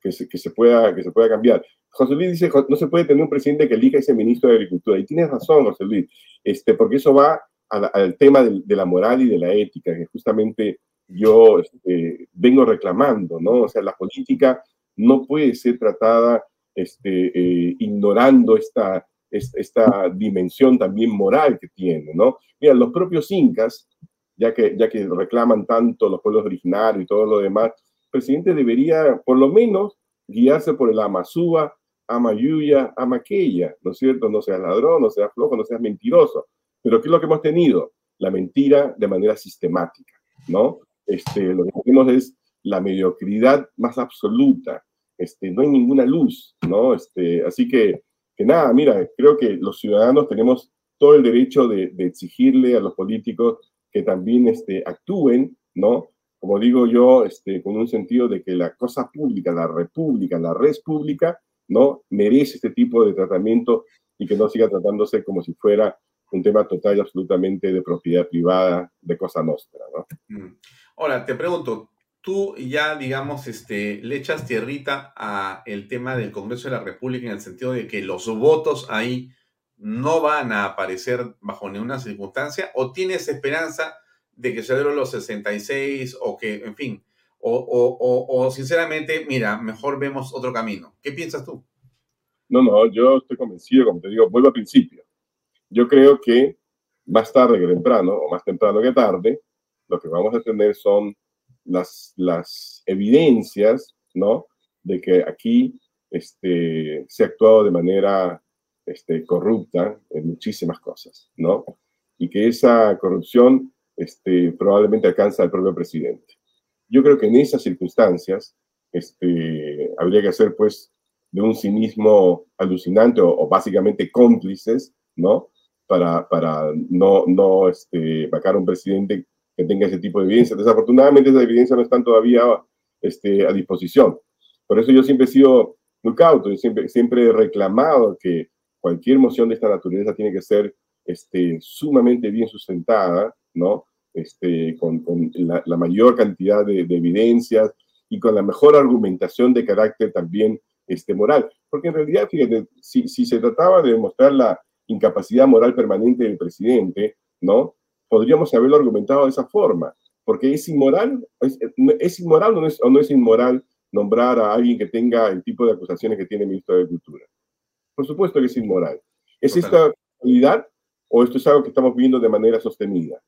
que, se, que, se pueda, que se pueda cambiar. José Luis dice, no se puede tener un presidente que elija ese ministro de Agricultura. Y tienes razón, José Luis, este, porque eso va al, al tema de, de, la moral y de la ética, que justamente yo este, vengo reclamando, ¿no? O sea, la política no puede ser tratada este, eh, ignorando esta, esta, dimensión también moral que tiene, ¿no? Mira, los propios incas, ya que, ya que reclaman tanto los pueblos originarios y todo lo demás, el presidente debería, por lo menos, guiarse por el Amazúa, Amayuya, Amaqueya, ¿no es cierto? No seas ladrón, no seas flojo, no seas mentiroso. Pero ¿qué es lo que hemos tenido? La mentira de manera sistemática, ¿no? Este, lo que tenemos es la mediocridad más absoluta. Este, no hay ninguna luz, ¿no? Este, así que, que nada, mira, creo que los ciudadanos tenemos todo el derecho de, de exigirle a los políticos que también este, actúen, ¿no? Como digo yo, este, con un sentido de que la cosa pública, la república, la res pública, ¿no? Merece este tipo de tratamiento y que no siga tratándose como si fuera un tema total y absolutamente de propiedad privada, de cosa nuestra, ¿no? Mm. Ahora, te pregunto, tú ya, digamos, este, le echas tierrita a el tema del Congreso de la República en el sentido de que los votos ahí no van a aparecer bajo ninguna circunstancia o tienes esperanza de que se dieron los 66 o que, en fin, o, o, o, o, sinceramente, mira, mejor vemos otro camino. ¿Qué piensas tú? No, no, yo estoy convencido, como te digo, vuelvo al principio. Yo creo que más tarde que temprano, o más temprano que tarde, lo que vamos a tener son las, las evidencias, ¿no? De que aquí este, se ha actuado de manera este, corrupta en muchísimas cosas, ¿no? Y que esa corrupción este, probablemente alcanza al propio presidente. Yo creo que en esas circunstancias este, habría que hacer, pues, de un cinismo alucinante o, o básicamente cómplices, ¿no? Para, para no, no este, vacar a un presidente que tenga ese tipo de evidencia. Desafortunadamente, esa evidencia no están todavía este, a disposición. Por eso yo siempre he sido muy cauto, y siempre, siempre he reclamado que cualquier moción de esta naturaleza tiene que ser este, sumamente bien sustentada, ¿no? Este, con, con la, la, mayor cantidad de, de, evidencias y con la mejor argumentación de carácter también este, moral. Porque en realidad, fíjate, si, si se trataba de demostrar la incapacidad moral permanente del presidente, ¿no? Podríamos haberlo argumentado de esa forma, porque es inmoral, es, es inmoral o no es, o no es inmoral nombrar a alguien que tenga el tipo de acusaciones que tiene el ministro de Cultura. Por supuesto que es inmoral. ¿Es esta realidad o esto es algo que estamos viendo de manera sostenida?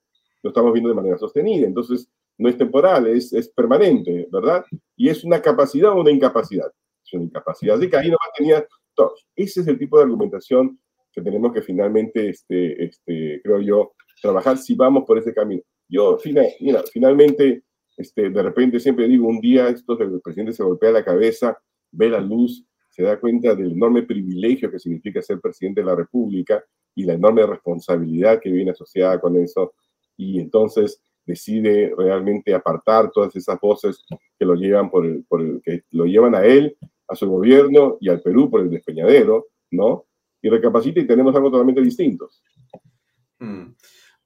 Lo estamos viendo de manera sostenida, entonces no es temporal, es, es permanente, ¿verdad? Y es una capacidad o una incapacidad. Es una incapacidad. Así que ahí no tenía todo. Ese es el tipo de argumentación que tenemos que finalmente, este, este, creo yo, trabajar si vamos por ese camino. Yo, final, mira, finalmente, este, de repente siempre digo, un día esto, el presidente se golpea la cabeza, ve la luz se da cuenta del enorme privilegio que significa ser presidente de la República y la enorme responsabilidad que viene asociada con eso, y entonces decide realmente apartar todas esas voces que lo llevan por el, por el, que lo llevan a él, a su gobierno y al Perú por el despeñadero, ¿no? Y recapacita y tenemos algo totalmente distinto. Mm.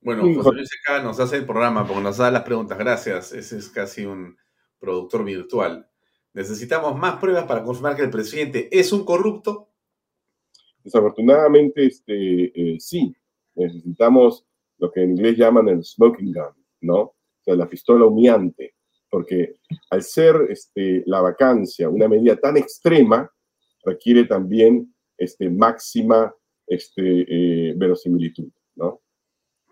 Bueno, José Luis acá nos hace el programa porque nos da las preguntas. Gracias. Ese es casi un productor virtual. Necesitamos más pruebas para confirmar que el presidente es un corrupto. Desafortunadamente, este, eh, sí. Necesitamos lo que en inglés llaman el smoking gun, ¿no? O sea, la pistola humeante. Porque al ser este, la vacancia una medida tan extrema, requiere también este, máxima este, eh, verosimilitud, ¿no?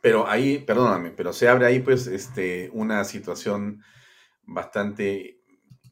Pero ahí, perdóname, pero se abre ahí pues este, una situación bastante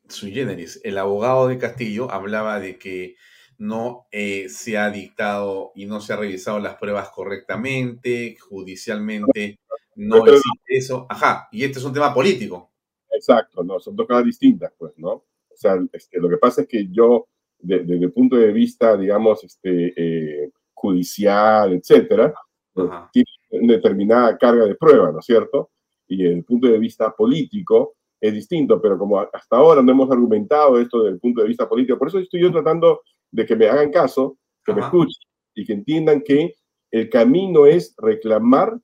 sui generis. El abogado de Castillo hablaba de que no eh, se ha dictado y no se ha revisado las pruebas correctamente, judicialmente no existe eso. Ajá, y este es un tema político. Exacto, no, son dos cosas distintas, pues, ¿no? O sea, este, lo que pasa es que yo, desde el punto de vista, digamos, este, eh, judicial, etcétera, pues, tiene una determinada carga de prueba, ¿no es cierto? Y desde el punto de vista político es distinto, pero como hasta ahora no hemos argumentado esto desde el punto de vista político, por eso estoy yo tratando de que me hagan caso, que me escuchen y que entiendan que el camino es reclamar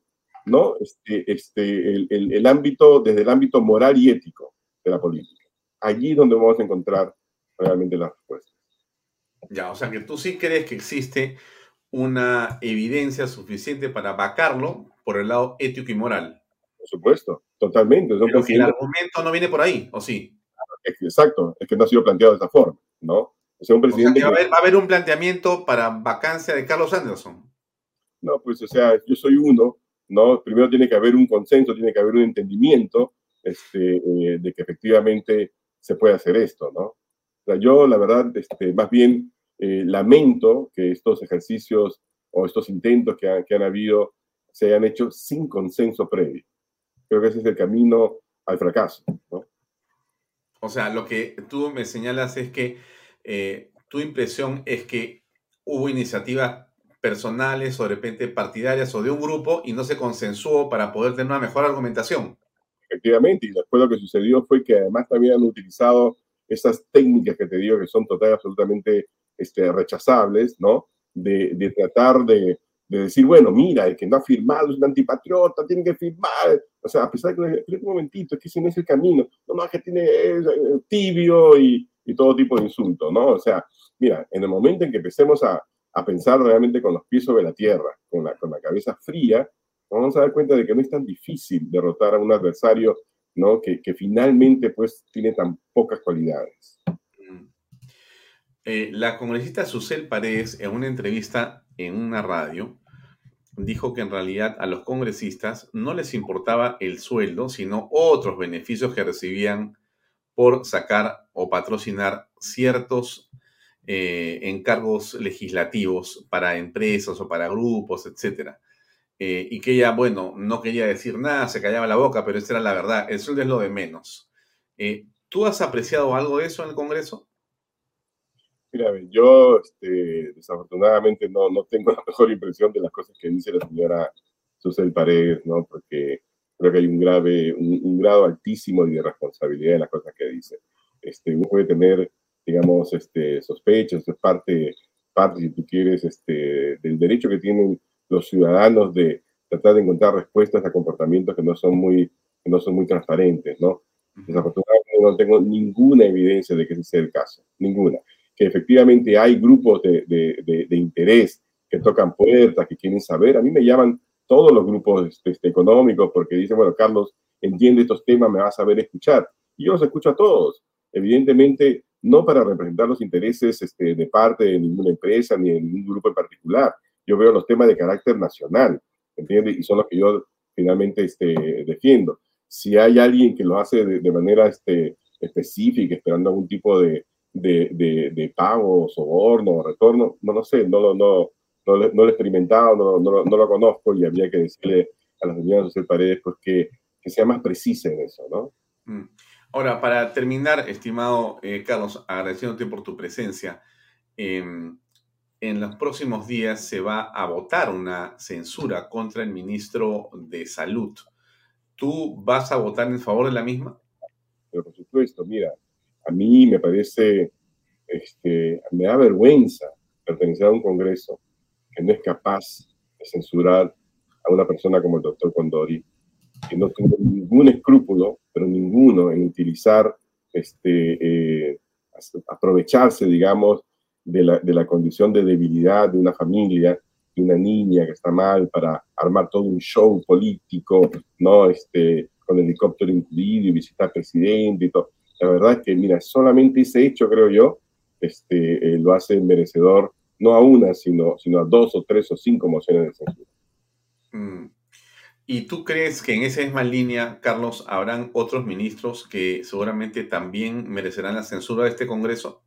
¿no? Este, este, el, el, el, ámbito, desde el ámbito moral y ético de la política. Allí es donde vamos a encontrar realmente las respuestas. Ya, o sea que tú sí crees que existe una evidencia suficiente para vacarlo por el lado ético y moral. Por supuesto, totalmente. Pero que el argumento no viene por ahí, ¿o sí? Exacto, es que no ha sido planteado de esa forma, ¿no? O sea, un presidente va, a haber, va, a haber, un planteamiento para vacancia de Carlos Anderson. No, pues, o sea, yo soy uno, ¿no? Primero tiene que haber un consenso, tiene que haber un entendimiento este, eh, de que efectivamente se puede hacer esto, ¿no? O sea, yo, la verdad, este, más bien eh, lamento que estos ejercicios o estos intentos que, que han habido se hayan hecho sin consenso previo. Creo que ese es el camino al fracaso, ¿no? O sea, lo que tú me señalas es que eh, tu impresión es que hubo iniciativas personales o de repente partidarias o de un grupo y no se consensuó para poder tener una mejor argumentación. Efectivamente, y después lo que sucedió fue que además también han utilizado esas técnicas que te digo que son totalmente, absolutamente este, rechazables, ¿no? De, de tratar de, de, decir, bueno, mira, el que no ha firmado es un antipatriota, tiene que firmar. O sea, a pesar de que, un momentito, es que ese no es el camino. No, no, es que tiene tibio y, y todo tipo de insultos, ¿no? O sea, mira, en el momento en que empecemos a, a pensar realmente con los pies sobre la tierra, con la, con la cabeza fría, vamos a dar cuenta de que no es tan difícil derrotar a un adversario ¿no? que, que finalmente pues tiene tan pocas cualidades. Eh, la congresista Susel Paredes, en una entrevista en una radio, dijo que en realidad a los congresistas no les importaba el sueldo, sino otros beneficios que recibían por sacar o patrocinar ciertos eh, encargos legislativos para empresas o para grupos, etc. Eh, y que ella, bueno, no quería decir nada, se callaba la boca, pero esa era la verdad. El sueldo es lo de menos. ¿Tú has apreciado algo de eso en el Congreso? Yo este, desafortunadamente no, no tengo la mejor impresión de las cosas que dice la señora Susel Paredes, ¿no? Porque creo que hay un grave, un, grado altísimo de responsabilidad en las cosas que dice. Este, uno puede tener, digamos, este, sospechas, es parte, parte, si tú quieres, este, del derecho que tienen los ciudadanos de tratar de encontrar respuestas a comportamientos que no son muy, que no son muy transparentes, ¿no? Desafortunadamente no tengo ninguna evidencia de que ese sea el caso, ninguna. Que efectivamente hay grupos de, de, de, interés que tocan puertas, que quieren saber. A mí me llaman todos los grupos este, este, económicos porque dicen, bueno, Carlos entiende estos temas, me va a saber escuchar. Y yo los escucho a todos. Evidentemente, no para representar los intereses este, de parte de ninguna empresa ni de ningún grupo en particular. Yo veo los temas de carácter nacional, ¿entiendes? Y son los que yo finalmente este, defiendo. Si hay alguien que lo hace de, manera este, específica, esperando algún tipo de, de, de, de pago, soborno retorno, no lo sé, no, no, no, no lo he experimentado, no, no, no, lo conozco y habría que decirle a la señora José Paredes pues, que, que, sea más precisa en eso, ¿no? Mm. Ahora, para terminar, estimado eh, Carlos, agradeciéndote por tu presencia, eh, en los próximos días se va a votar una censura contra el ministro de Salud. ¿Tú vas a votar en favor de la misma? Pero por supuesto, mira, a mí me parece, este, me da vergüenza pertenecer a un Congreso que no es capaz de censurar a una persona como el doctor Condori, que no tiene ningún escrúpulo, pero ninguno, en utilizar, este, eh, aprovecharse, digamos, de la, de la condición de debilidad de una familia, de una niña que está mal, para armar todo un show político, ¿no? Este, con helicóptero incluido y visitar presidente y todo. La verdad es que, mira, solamente ese hecho, creo yo, este, eh, lo hace merecedor no a una, sino, sino a dos o tres o cinco mociones de censura. Mm. ¿Y tú crees que en esa misma línea, Carlos, habrán otros ministros que seguramente también merecerán la censura de este Congreso?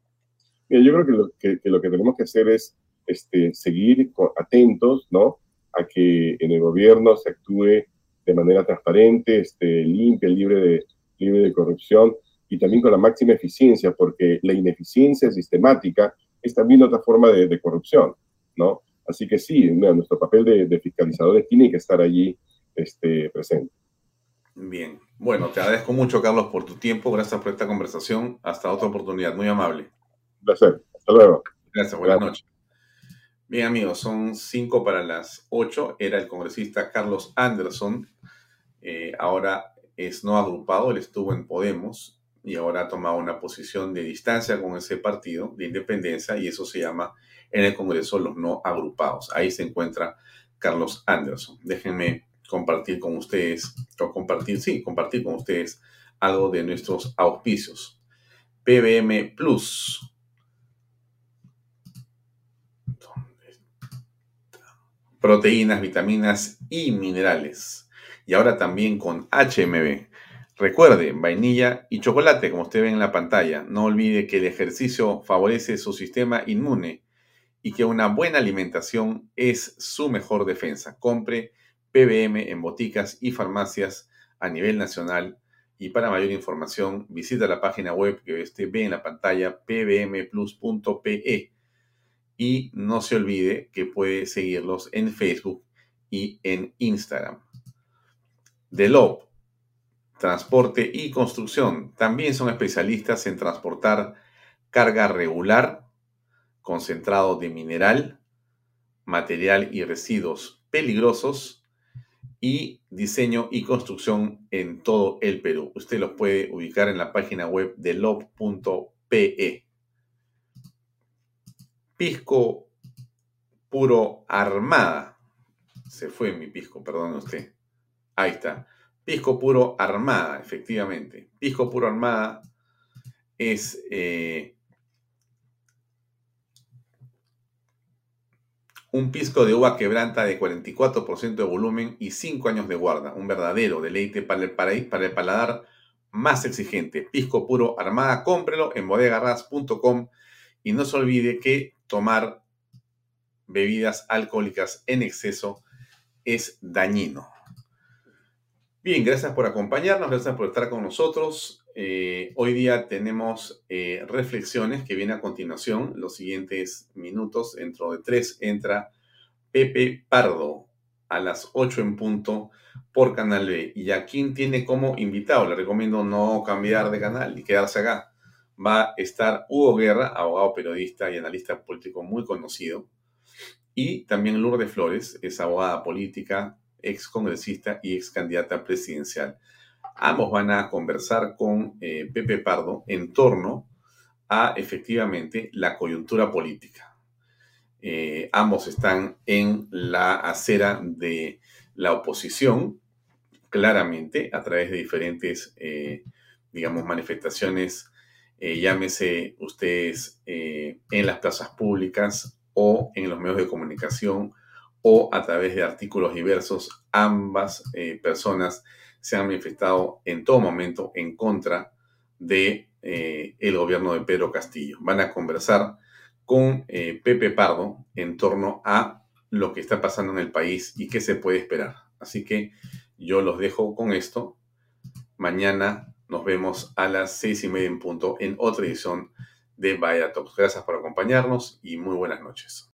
yo creo que lo que, lo que tenemos que hacer es este, seguir atentos, ¿no? A que en el gobierno se actúe de manera transparente, este, limpia, libre de, libre de corrupción y también con la máxima eficiencia, porque la ineficiencia sistemática es también otra forma de, corrupción, ¿no? Así que sí, nuestro papel de, fiscalizadores tiene que estar allí este, presente. Bien, bueno, te agradezco mucho, Carlos, por tu tiempo. Gracias por esta conversación. Hasta otra oportunidad. Muy amable. Un placer. Hasta luego. Gracias. Buenas noches. Bien, amigos, son cinco para las ocho. Era el congresista Carlos Anderson. Eh, ahora es no agrupado. Él estuvo en Podemos y ahora ha tomado una posición de distancia con ese partido de independencia y eso se llama en el Congreso los no agrupados. Ahí se encuentra Carlos Anderson. Déjenme compartir con ustedes, compartir, sí, compartir con ustedes algo de nuestros auspicios. PBM Plus. Proteínas, vitaminas y minerales. Y ahora también con HMB Recuerde, vainilla y chocolate, como usted ve en la pantalla. No olvide que el ejercicio favorece su sistema inmune y que una buena alimentación es su mejor defensa. Compre PBM en boticas y farmacias a nivel nacional. Y para mayor información, visita la página web que usted ve en la pantalla pbmplus.pe. Y no se olvide que puede seguirlos en Facebook y en Instagram. The Love transporte y construcción. También son especialistas en transportar carga regular, concentrado de mineral, material y residuos peligrosos y diseño y construcción en todo el Perú. Usted los puede ubicar en la página web de lob.pe. Pisco puro armada. Se fue mi pisco, perdone usted. Ahí está. Pisco puro armada, efectivamente. Pisco puro armada es eh, un pisco de uva quebranta de 44% de volumen y 5 años de guarda. Un verdadero deleite para el, para el paladar más exigente. Pisco puro armada, cómprelo en bodegarras.com y no se olvide que tomar bebidas alcohólicas en exceso es dañino. Bien, gracias por acompañarnos, gracias por estar con nosotros. Eh, hoy día tenemos eh, reflexiones que vienen a continuación, los siguientes minutos. Dentro de tres entra Pepe Pardo a las 8 en punto por Canal B. Y a quien tiene como invitado, le recomiendo no cambiar de canal y quedarse acá. Va a estar Hugo Guerra, abogado, periodista y analista político muy conocido. Y también Lourdes Flores, es abogada política, ex congresista y ex candidata presidencial. Ambos van a conversar con eh, Pepe Pardo en torno a efectivamente la coyuntura política. Eh, ambos están en la acera de la oposición, claramente, a través de diferentes, eh, digamos, manifestaciones, llámese ustedes en las plazas públicas o en los medios de comunicación o a través de artículos diversos, ambas eh, personas se han manifestado en todo momento en contra de eh, el gobierno de Pedro Castillo. Van a conversar con eh, Pepe Pardo en torno a lo que está pasando en el país y qué se puede esperar. Así que yo los dejo con esto. Mañana nos vemos a las seis y media en punto en otra edición de Vaya Talks. Gracias por acompañarnos y muy buenas noches.